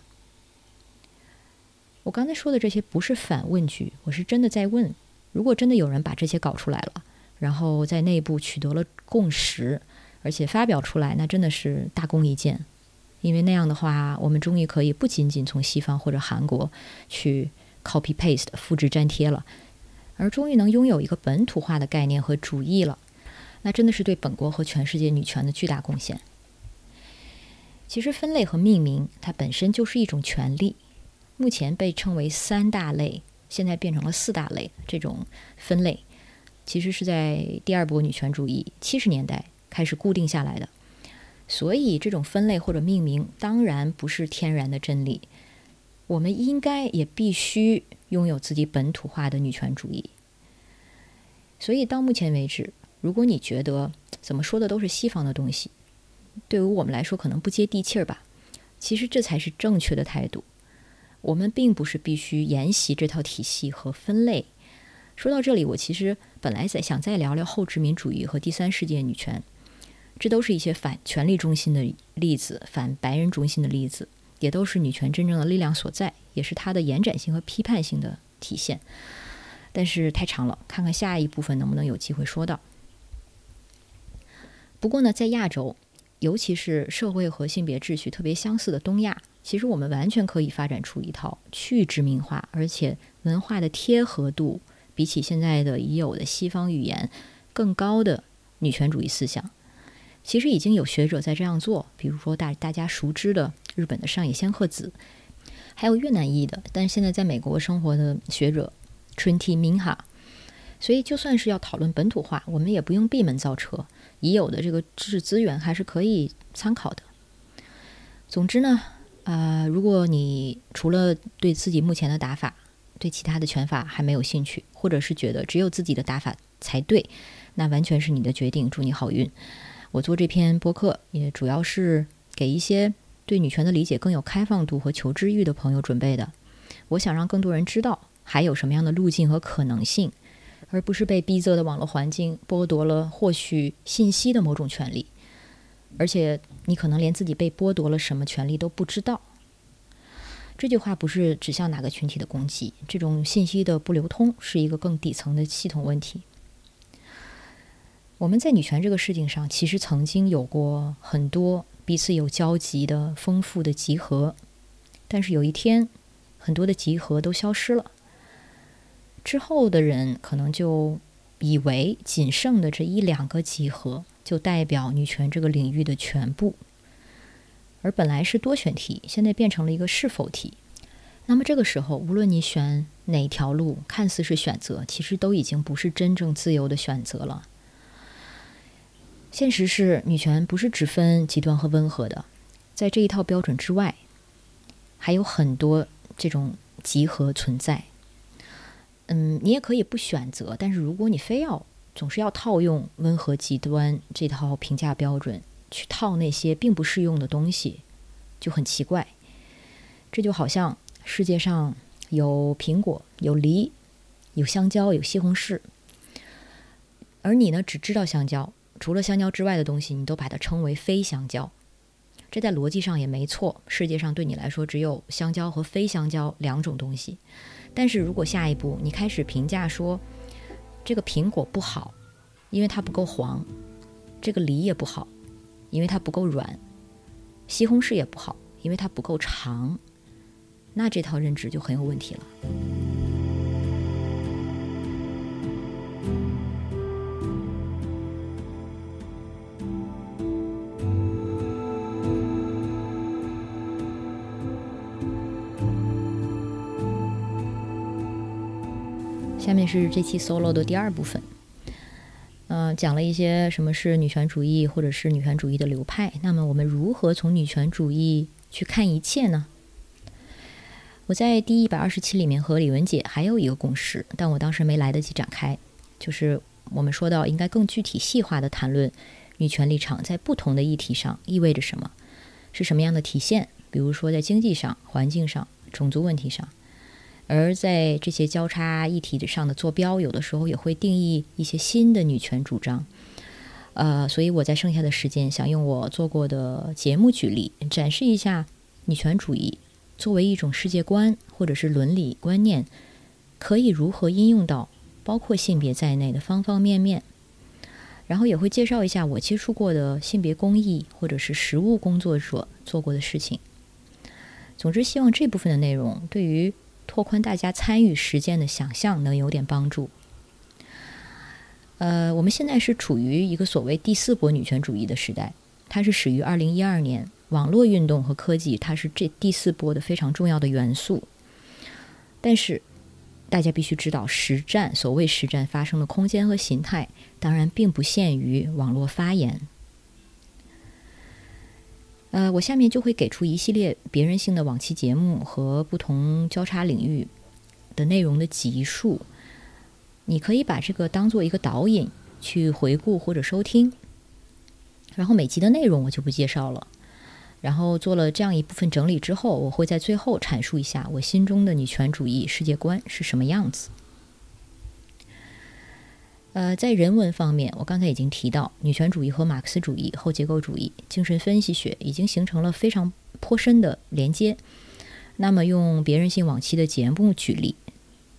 我刚才说的这些不是反问句，我是真的在问：如果真的有人把这些搞出来了，然后在内部取得了共识，而且发表出来，那真的是大功一件。因为那样的话，我们终于可以不仅仅从西方或者韩国去 copy paste 复制粘贴了，而终于能拥有一个本土化的概念和主义了。那真的是对本国和全世界女权的巨大贡献。其实分类和命名，它本身就是一种权利。目前被称为三大类，现在变成了四大类。这种分类，其实是在第二波女权主义七十年代开始固定下来的。所以，这种分类或者命名，当然不是天然的真理。我们应该也必须拥有自己本土化的女权主义。所以到目前为止，如果你觉得怎么说的都是西方的东西，对于我们来说，可能不接地气儿吧。其实这才是正确的态度。我们并不是必须沿袭这套体系和分类。说到这里，我其实本来在想再聊聊后殖民主义和第三世界女权，这都是一些反权力中心的例子，反白人中心的例子，也都是女权真正的力量所在，也是它的延展性和批判性的体现。但是太长了，看看下一部分能不能有机会说到。不过呢，在亚洲。尤其是社会和性别秩序特别相似的东亚，其实我们完全可以发展出一套去殖民化，而且文化的贴合度比起现在的已有的西方语言更高的女权主义思想。其实已经有学者在这样做，比如说大大家熟知的日本的上野仙鹤子，还有越南裔的，但是现在在美国生活的学者春 t Minha。所以就算是要讨论本土化，我们也不用闭门造车。已有的这个知识资源还是可以参考的。总之呢，呃，如果你除了对自己目前的打法，对其他的拳法还没有兴趣，或者是觉得只有自己的打法才对，那完全是你的决定。祝你好运。我做这篇播客也主要是给一些对女权的理解更有开放度和求知欲的朋友准备的。我想让更多人知道还有什么样的路径和可能性。而不是被逼仄的网络环境剥夺了获取信息的某种权利，而且你可能连自己被剥夺了什么权利都不知道。这句话不是指向哪个群体的攻击，这种信息的不流通是一个更底层的系统问题。我们在女权这个事情上，其实曾经有过很多彼此有交集的丰富的集合，但是有一天，很多的集合都消失了。之后的人可能就以为仅剩的这一两个集合就代表女权这个领域的全部，而本来是多选题，现在变成了一个是否题。那么这个时候，无论你选哪条路，看似是选择，其实都已经不是真正自由的选择了。现实是，女权不是只分极端和温和的，在这一套标准之外，还有很多这种集合存在。嗯，你也可以不选择，但是如果你非要总是要套用温和极端这套评价标准去套那些并不适用的东西，就很奇怪。这就好像世界上有苹果、有梨、有香蕉、有西红柿，而你呢只知道香蕉，除了香蕉之外的东西，你都把它称为非香蕉。这在逻辑上也没错。世界上对你来说只有香蕉和非香蕉两种东西。但是如果下一步你开始评价说这个苹果不好，因为它不够黄；这个梨也不好，因为它不够软；西红柿也不好，因为它不够长，那这套认知就很有问题了。是这期 solo 的第二部分，嗯，讲了一些什么是女权主义或者是女权主义的流派。那么我们如何从女权主义去看一切呢？我在第一百二十期里面和李文姐还有一个共识，但我当时没来得及展开，就是我们说到应该更具体细化的谈论女权立场在不同的议题上意味着什么，是什么样的体现，比如说在经济上、环境上、种族问题上。而在这些交叉议题上的坐标，有的时候也会定义一些新的女权主张。呃，所以我在剩下的时间，想用我做过的节目举例，展示一下女权主义作为一种世界观或者是伦理观念，可以如何应用到包括性别在内的方方面面。然后也会介绍一下我接触过的性别公益或者是实务工作者做过的事情。总之，希望这部分的内容对于。拓宽大家参与实践的想象，能有点帮助。呃，我们现在是处于一个所谓第四波女权主义的时代，它是始于二零一二年，网络运动和科技，它是这第四波的非常重要的元素。但是，大家必须知道，实战所谓实战发生的空间和形态，当然并不限于网络发言。呃，我下面就会给出一系列别人性的往期节目和不同交叉领域的内容的集数，你可以把这个当做一个导引去回顾或者收听。然后每集的内容我就不介绍了。然后做了这样一部分整理之后，我会在最后阐述一下我心中的女权主义世界观是什么样子。呃，在人文方面，我刚才已经提到，女权主义和马克思主义、后结构主义、精神分析学已经形成了非常颇深的连接。那么，用别人性往期的节目举例，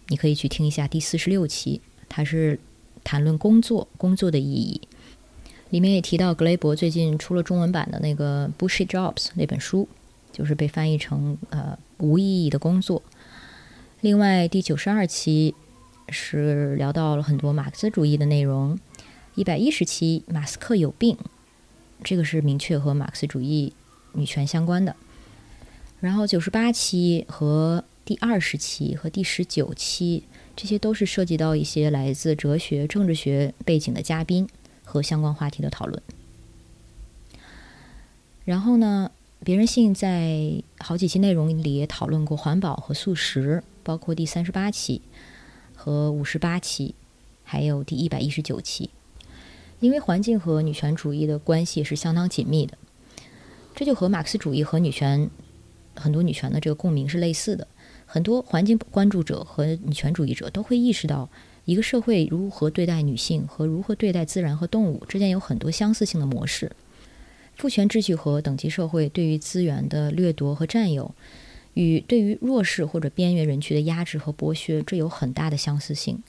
你可以去听一下第四十六期，它是谈论工作、工作的意义。里面也提到格雷伯最近出了中文版的那个《b u s h y Jobs》那本书，就是被翻译成呃无意义的工作。另外，第九十二期。是聊到了很多马克思主义的内容，一百一十期马斯克有病，这个是明确和马克思主义女权相关的。然后九十八期和第二十期和第十九期，这些都是涉及到一些来自哲学、政治学背景的嘉宾和相关话题的讨论。然后呢，别人信在好几期内容里也讨论过环保和素食，包括第三十八期。和五十八期，还有第一百一十九期，因为环境和女权主义的关系是相当紧密的，这就和马克思主义和女权很多女权的这个共鸣是类似的。很多环境关注者和女权主义者都会意识到，一个社会如何对待女性和如何对待自然和动物之间有很多相似性的模式。父权秩序和等级社会对于资源的掠夺和占有。与对于弱势或者边缘人群的压制和剥削，这有很大的相似性。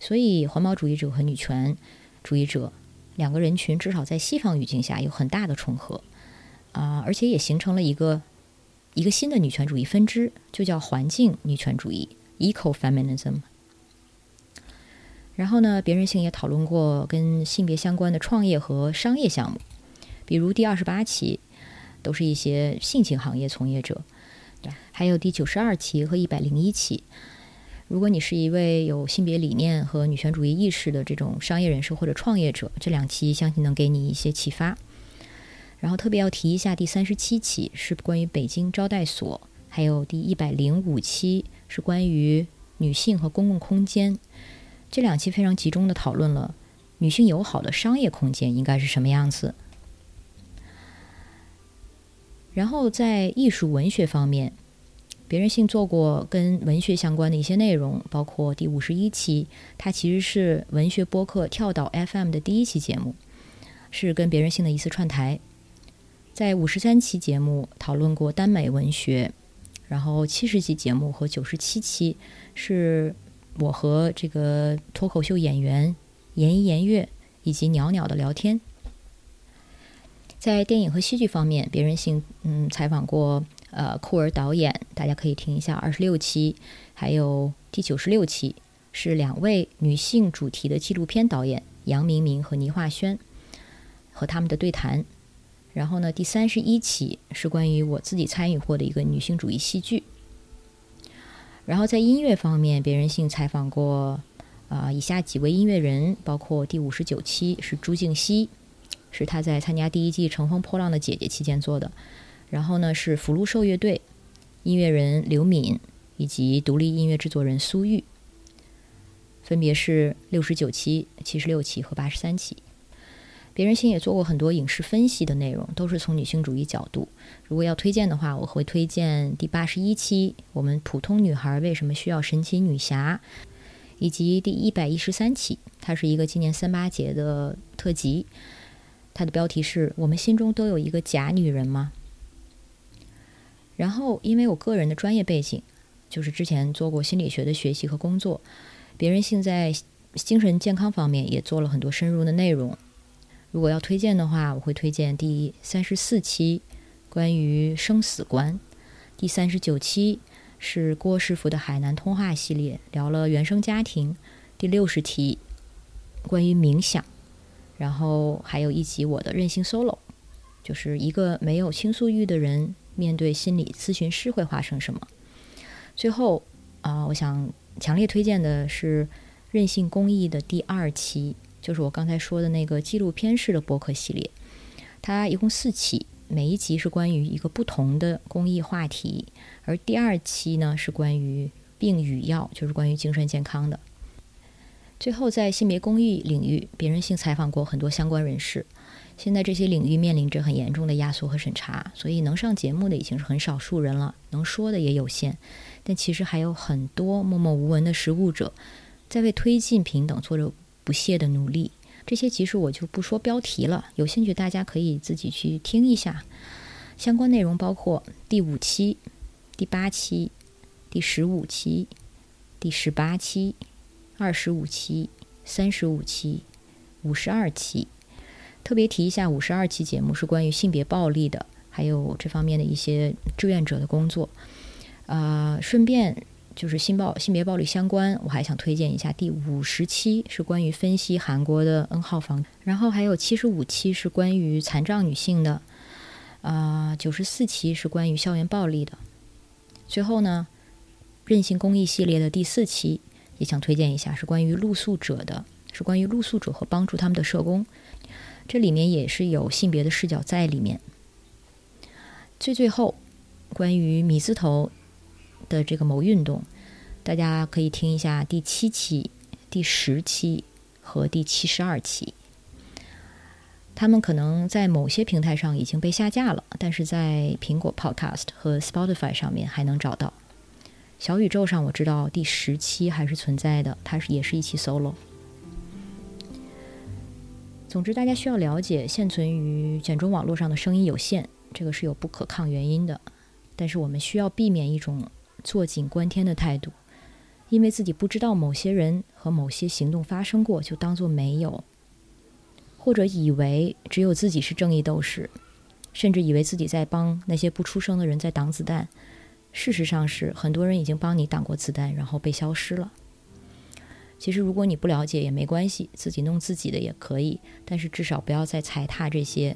所以，环保主义者和女权主义者两个人群，至少在西方语境下有很大的重合啊，而且也形成了一个一个新的女权主义分支，就叫环境女权主义 （Ecofeminism）。然后呢，别人性也讨论过跟性别相关的创业和商业项目，比如第二十八期，都是一些性情行业从业者。还有第九十二期和一百零一期，如果你是一位有性别理念和女权主义意识的这种商业人士或者创业者，这两期相信能给你一些启发。然后特别要提一下，第三十七期是关于北京招待所，还有第一百零五期是关于女性和公共空间。这两期非常集中的讨论了女性友好的商业空间应该是什么样子。然后在艺术文学方面，别人性做过跟文学相关的一些内容，包括第五十一期，它其实是文学播客跳岛 FM 的第一期节目，是跟别人性的一次串台。在五十三期节目讨论过耽美文学，然后七十期节目和九十七期是我和这个脱口秀演员言一言月以及袅袅的聊天。在电影和戏剧方面，别人性嗯采访过呃库尔导演，大家可以听一下二十六期，还有第九十六期是两位女性主题的纪录片导演杨明明和倪化轩和他们的对谈。然后呢，第三十一期是关于我自己参与过的一个女性主义戏剧。然后在音乐方面，别人性采访过啊以下几位音乐人，包括第五十九期是朱静熙。是他在参加第一季《乘风破浪的姐姐》期间做的，然后呢是福禄寿乐队音乐人刘敏以及独立音乐制作人苏玉，分别是六十九期、七十六期和八十三期。别人性也做过很多影视分析的内容，都是从女性主义角度。如果要推荐的话，我会推荐第八十一期《我们普通女孩为什么需要神奇女侠》，以及第一百一十三期，它是一个今年三八节的特辑。它的标题是我们心中都有一个假女人吗？然后，因为我个人的专业背景，就是之前做过心理学的学习和工作，别人现在精神健康方面也做了很多深入的内容。如果要推荐的话，我会推荐第三十四期关于生死观，第三十九期是郭师傅的海南通话系列，聊了原生家庭，第六十题关于冥想。然后还有一集我的任性 solo，就是一个没有倾诉欲的人面对心理咨询师会发生什么。最后啊，我想强烈推荐的是任性公益的第二期，就是我刚才说的那个纪录片式的播客系列。它一共四期，每一集是关于一个不同的公益话题，而第二期呢是关于病与药，就是关于精神健康的。最后，在性别公益领域，别人性采访过很多相关人士。现在这些领域面临着很严重的压缩和审查，所以能上节目的已经是很少数人了，能说的也有限。但其实还有很多默默无闻的实务者，在为推进平等做着不懈的努力。这些其实我就不说标题了，有兴趣大家可以自己去听一下。相关内容包括第五期、第八期、第十五期、第十八期。二十五期、三十五期、五十二期，特别提一下，五十二期节目是关于性别暴力的，还有这方面的一些志愿者的工作。啊，顺便就是性暴、性别暴力相关，我还想推荐一下第五十期是关于分析韩国的 N 号房，然后还有七十五期是关于残障女性的，啊，九十四期是关于校园暴力的。最后呢，韧性公益系列的第四期。也想推荐一下，是关于露宿者的，是关于露宿者和帮助他们的社工，这里面也是有性别的视角在里面。最最后，关于米字头的这个某运动，大家可以听一下第七期、第十期和第七十二期。他们可能在某些平台上已经被下架了，但是在苹果 Podcast 和 Spotify 上面还能找到。小宇宙上我知道第十期还是存在的，它是也是一期 solo。总之，大家需要了解，现存于简中网络上的声音有限，这个是有不可抗原因的。但是我们需要避免一种坐井观天的态度，因为自己不知道某些人和某些行动发生过，就当做没有，或者以为只有自己是正义斗士，甚至以为自己在帮那些不出声的人在挡子弹。事实上是很多人已经帮你挡过子弹，然后被消失了。其实如果你不了解也没关系，自己弄自己的也可以，但是至少不要再踩踏这些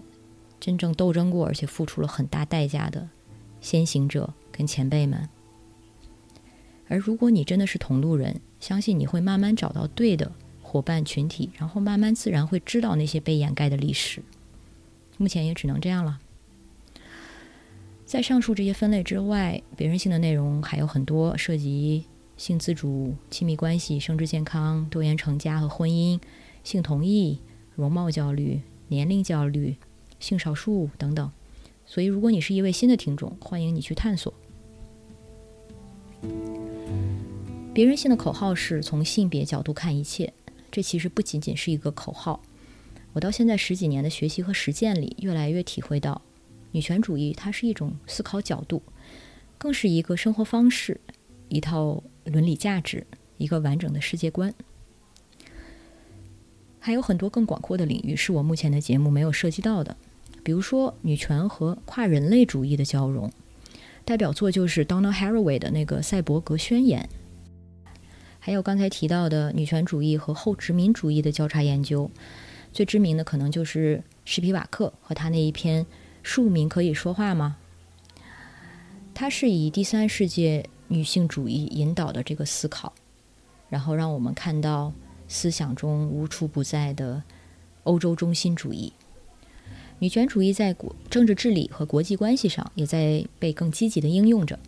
真正斗争过而且付出了很大代价的先行者跟前辈们。而如果你真的是同路人，相信你会慢慢找到对的伙伴群体，然后慢慢自然会知道那些被掩盖的历史。目前也只能这样了。在上述这些分类之外，别人性的内容还有很多，涉及性自主、亲密关系、生殖健康、多元成家和婚姻、性同意、容貌焦虑、年龄焦虑、性少数等等。所以，如果你是一位新的听众，欢迎你去探索。别人性的口号是从性别角度看一切，这其实不仅仅是一个口号。我到现在十几年的学习和实践里，越来越体会到，女权主义它是一种思考角度，更是一个生活方式，一套伦理价值，一个完整的世界观。还有很多更广阔的领域是我目前的节目没有涉及到的，比如说女权和跨人类主义的交融，代表作就是 Donna Haraway 的那个《赛博格宣言》。还有刚才提到的女权主义和后殖民主义的交叉研究，最知名的可能就是史皮瓦克和他那一篇《庶民可以说话吗》。他是以第三世界女性主义引导的这个思考，然后让我们看到思想中无处不在的欧洲中心主义。女权主义在国政治治理和国际关系上也在被更积极的应用着。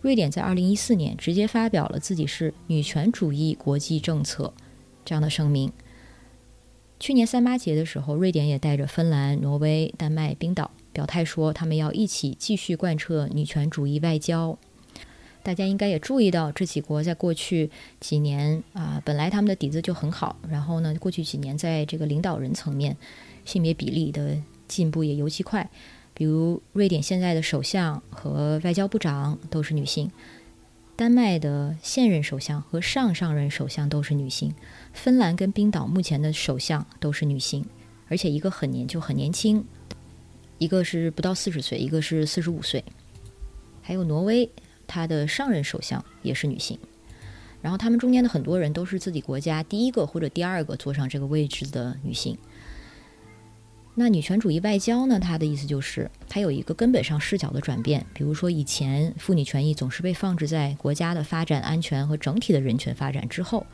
瑞典在二零一四年直接发表了自己是女权主义国际政策这样的声明。去年三八节的时候，瑞典也带着芬兰、挪威、丹麦、冰岛表态说，他们要一起继续贯彻女权主义外交。大家应该也注意到，这几国在过去几年啊，本来他们的底子就很好，然后呢，过去几年在这个领导人层面，性别比例的进步也尤其快。比如，瑞典现在的首相和外交部长都是女性；丹麦的现任首相和上上任首相都是女性；芬兰跟冰岛目前的首相都是女性，而且一个很年就很年轻，一个是不到四十岁，一个是四十五岁。还有挪威，他的上任首相也是女性。然后他们中间的很多人都是自己国家第一个或者第二个坐上这个位置的女性。那女权主义外交呢？它的意思就是，它有一个根本上视角的转变。比如说，以前妇女权益总是被放置在国家的发展、安全和整体的人权发展之后，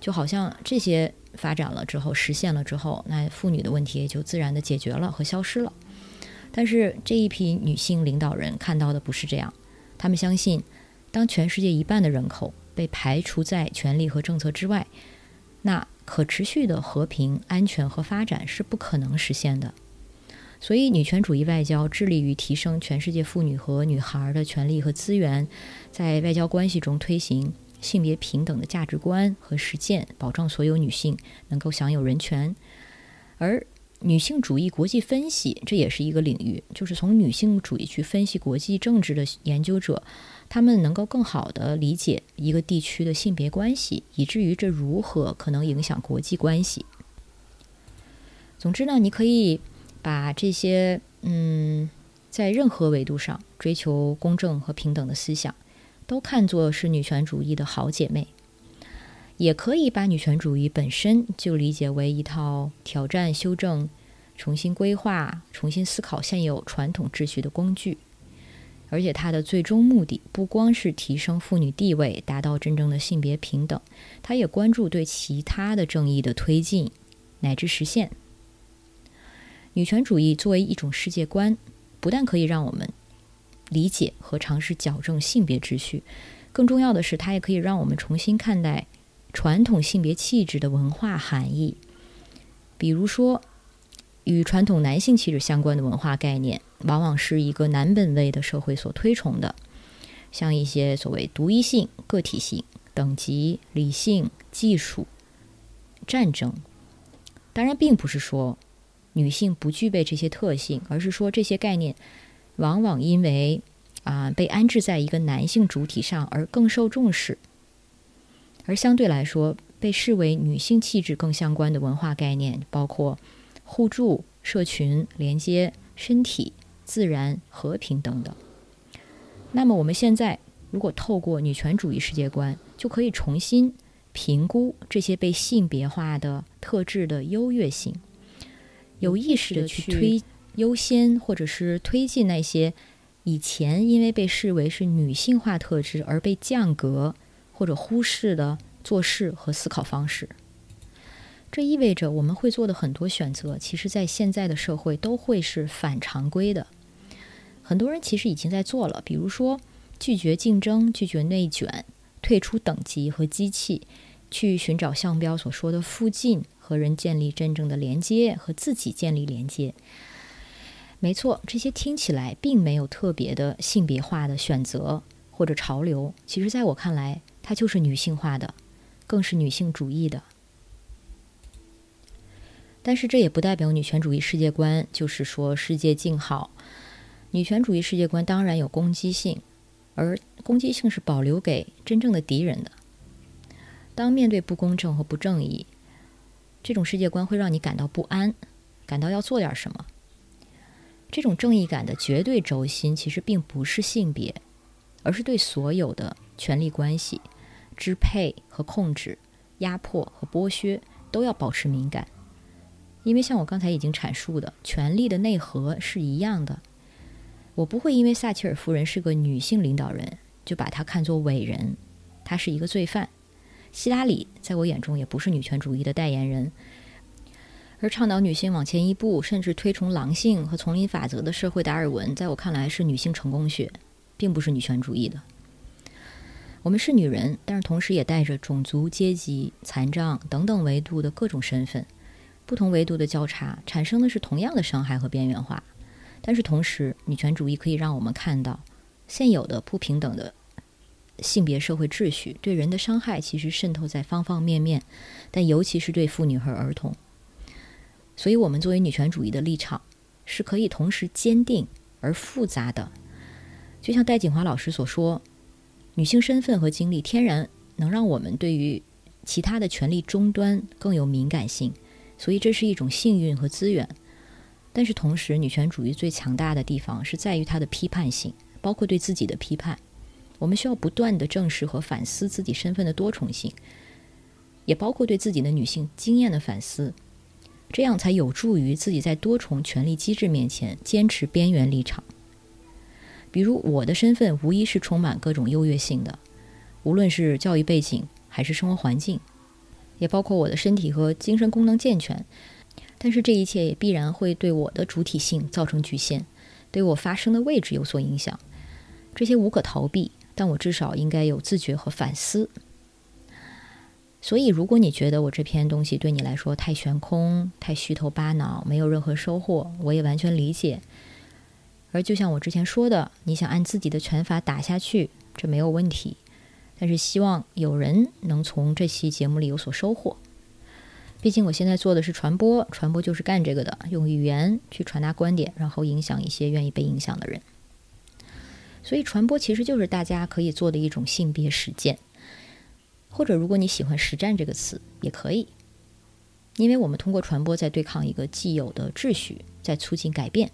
就好像这些发展了之后、实现了之后，那妇女的问题也就自然的解决了和消失了。但是这一批女性领导人看到的不是这样，他们相信，当全世界一半的人口被排除在权力和政策之外，那。可持续的和平、安全和发展是不可能实现的，所以女权主义外交致力于提升全世界妇女和女孩的权利和资源，在外交关系中推行性别平等的价值观和实践，保障所有女性能够享有人权。而女性主义国际分析这也是一个领域，就是从女性主义去分析国际政治的研究者。他们能够更好地理解一个地区的性别关系，以至于这如何可能影响国际关系。总之呢，你可以把这些嗯，在任何维度上追求公正和平等的思想，都看作是女权主义的好姐妹；也可以把女权主义本身就理解为一套挑战、修正、重新规划、重新思考现有传统秩序的工具。而且它的最终目的不光是提升妇女地位，达到真正的性别平等，它也关注对其他的正义的推进乃至实现。女权主义作为一种世界观，不但可以让我们理解和尝试矫正性别秩序，更重要的是，它也可以让我们重新看待传统性别气质的文化含义，比如说。与传统男性气质相关的文化概念，往往是一个男本位的社会所推崇的，像一些所谓独一性、个体性、等级、理性、技术、战争。当然，并不是说女性不具备这些特性，而是说这些概念往往因为啊被安置在一个男性主体上而更受重视，而相对来说被视为女性气质更相关的文化概念，包括。互助、社群连接、身体、自然、和平等等。那么，我们现在如果透过女权主义世界观，就可以重新评估这些被性别化的特质的优越性，有意识的去推优先，或者是推进那些以前因为被视为是女性化特质而被降格或者忽视的做事和思考方式。这意味着我们会做的很多选择，其实，在现在的社会都会是反常规的。很多人其实已经在做了，比如说拒绝竞争、拒绝内卷、退出等级和机器，去寻找项标所说的附近，和人建立真正的连接，和自己建立连接。没错，这些听起来并没有特别的性别化的选择或者潮流，其实在我看来，它就是女性化的，更是女性主义的。但是这也不代表女权主义世界观就是说世界静好。女权主义世界观当然有攻击性，而攻击性是保留给真正的敌人的。当面对不公正和不正义，这种世界观会让你感到不安，感到要做点什么。这种正义感的绝对轴心其实并不是性别，而是对所有的权力关系、支配和控制、压迫和剥削都要保持敏感。因为像我刚才已经阐述的，权力的内核是一样的。我不会因为撒切尔夫人是个女性领导人，就把她看作伟人。她是一个罪犯。希拉里在我眼中也不是女权主义的代言人。而倡导女性往前一步，甚至推崇狼性和丛林法则的社会达尔文，在我看来是女性成功学，并不是女权主义的。我们是女人，但是同时也带着种族、阶级、残障等等维度的各种身份。不同维度的交叉产生的是同样的伤害和边缘化，但是同时，女权主义可以让我们看到，现有的不平等的性别社会秩序对人的伤害其实渗透在方方面面，但尤其是对妇女和儿童。所以，我们作为女权主义的立场是可以同时坚定而复杂的。就像戴锦华老师所说，女性身份和经历天然能让我们对于其他的权力终端更有敏感性。所以这是一种幸运和资源，但是同时，女权主义最强大的地方是在于它的批判性，包括对自己的批判。我们需要不断的正视和反思自己身份的多重性，也包括对自己的女性经验的反思，这样才有助于自己在多重权力机制面前坚持边缘立场。比如，我的身份无疑是充满各种优越性的，无论是教育背景还是生活环境。也包括我的身体和精神功能健全，但是这一切也必然会对我的主体性造成局限，对我发生的位置有所影响。这些无可逃避，但我至少应该有自觉和反思。所以，如果你觉得我这篇东西对你来说太悬空、太虚头巴脑，没有任何收获，我也完全理解。而就像我之前说的，你想按自己的拳法打下去，这没有问题。但是希望有人能从这期节目里有所收获。毕竟我现在做的是传播，传播就是干这个的，用语言去传达观点，然后影响一些愿意被影响的人。所以传播其实就是大家可以做的一种性别实践，或者如果你喜欢“实战”这个词也可以，因为我们通过传播在对抗一个既有的秩序，在促进改变。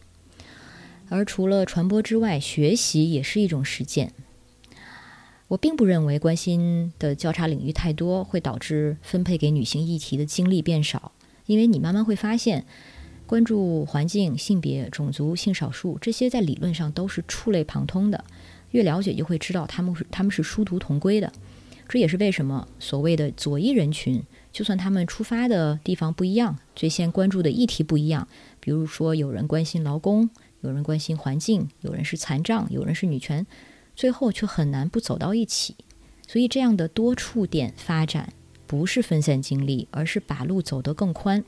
而除了传播之外，学习也是一种实践。我并不认为关心的交叉领域太多会导致分配给女性议题的精力变少，因为你慢慢会发现，关注环境、性别、种族、性少数这些在理论上都是触类旁通的，越了解就会知道他们是他们是殊途同归的。这也是为什么所谓的左翼人群，就算他们出发的地方不一样，最先关注的议题不一样，比如说有人关心劳工，有人关心环境，有人是残障，有人是女权。最后却很难不走到一起，所以这样的多触点发展不是分散精力，而是把路走得更宽。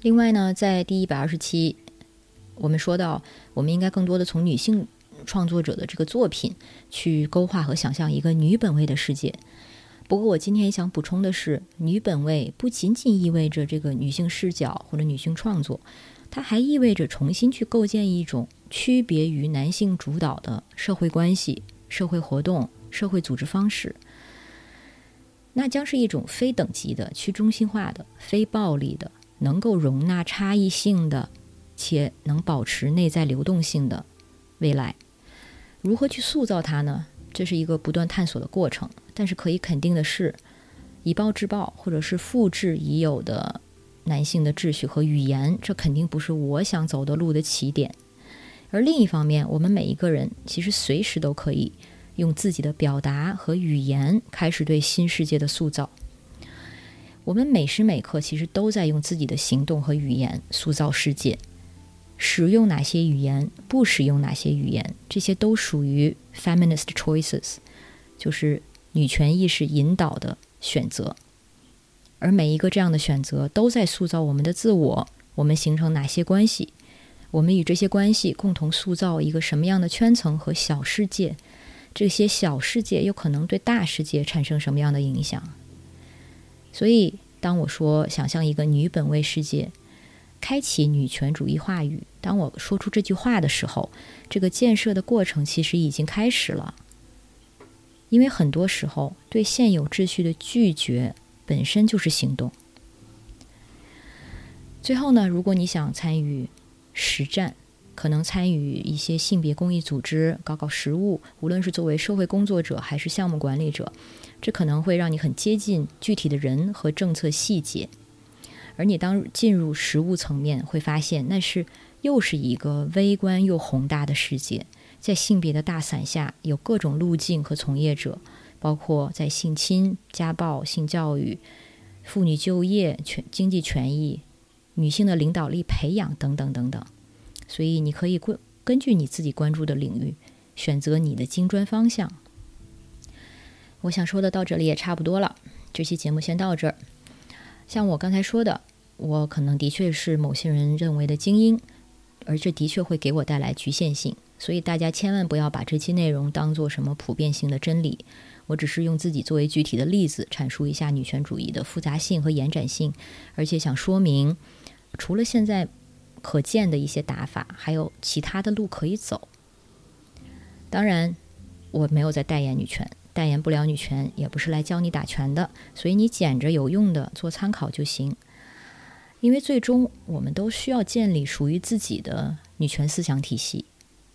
另外呢，在第一百二十七，我们说到，我们应该更多的从女性创作者的这个作品去勾画和想象一个女本位的世界。不过，我今天想补充的是，女本位不仅仅意味着这个女性视角或者女性创作，它还意味着重新去构建一种。区别于男性主导的社会关系、社会活动、社会组织方式，那将是一种非等级的、去中心化的、非暴力的、能够容纳差异性的，且能保持内在流动性的未来。如何去塑造它呢？这是一个不断探索的过程。但是可以肯定的是，以暴制暴，或者是复制已有的男性的秩序和语言，这肯定不是我想走的路的起点。而另一方面，我们每一个人其实随时都可以用自己的表达和语言开始对新世界的塑造。我们每时每刻其实都在用自己的行动和语言塑造世界。使用哪些语言，不使用哪些语言，这些都属于 feminist choices，就是女权意识引导的选择，而每一个这样的选择都在塑造我们的自我。我们形成哪些关系？我们与这些关系共同塑造一个什么样的圈层和小世界？这些小世界又可能对大世界产生什么样的影响？所以，当我说想象一个女本位世界，开启女权主义话语，当我说出这句话的时候，这个建设的过程其实已经开始了。因为很多时候，对现有秩序的拒绝本身就是行动。最后呢，如果你想参与实战，可能参与一些性别公益组织，搞搞实务，无论是作为社会工作者还是项目管理者，这可能会让你很接近具体的人和政策细节。而你当进入实务层面，会发现那是又是一个微观又宏大的世界。在性别的大伞下，有各种路径和从业者，包括在性侵、家暴、性教育、妇女就业、权经济权益。女性的领导力培养等等等等，所以你可以根根据你自己关注的领域选择你的精专方向。我想说的到这里也差不多了，这期节目先到这儿。像我刚才说的，我可能的确是某些人认为的精英，而这的确会给我带来局限性，所以大家千万不要把这期内容当做什么普遍性的真理。我只是用自己作为具体的例子阐述一下女权主义的复杂性和延展性，而且想说明。除了现在可见的一些打法，还有其他的路可以走。当然，我没有在代言女权，代言不了女权，也不是来教你打拳的，所以你捡着有用的做参考就行。因为最终我们都需要建立属于自己的女权思想体系，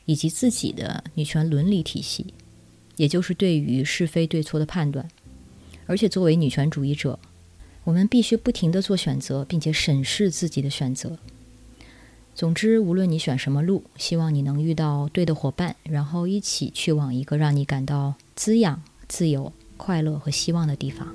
以及自己的女权伦理体系，也就是对于是非对错的判断。而且作为女权主义者。我们必须不停地做选择，并且审视自己的选择。总之，无论你选什么路，希望你能遇到对的伙伴，然后一起去往一个让你感到滋养、自由、快乐和希望的地方。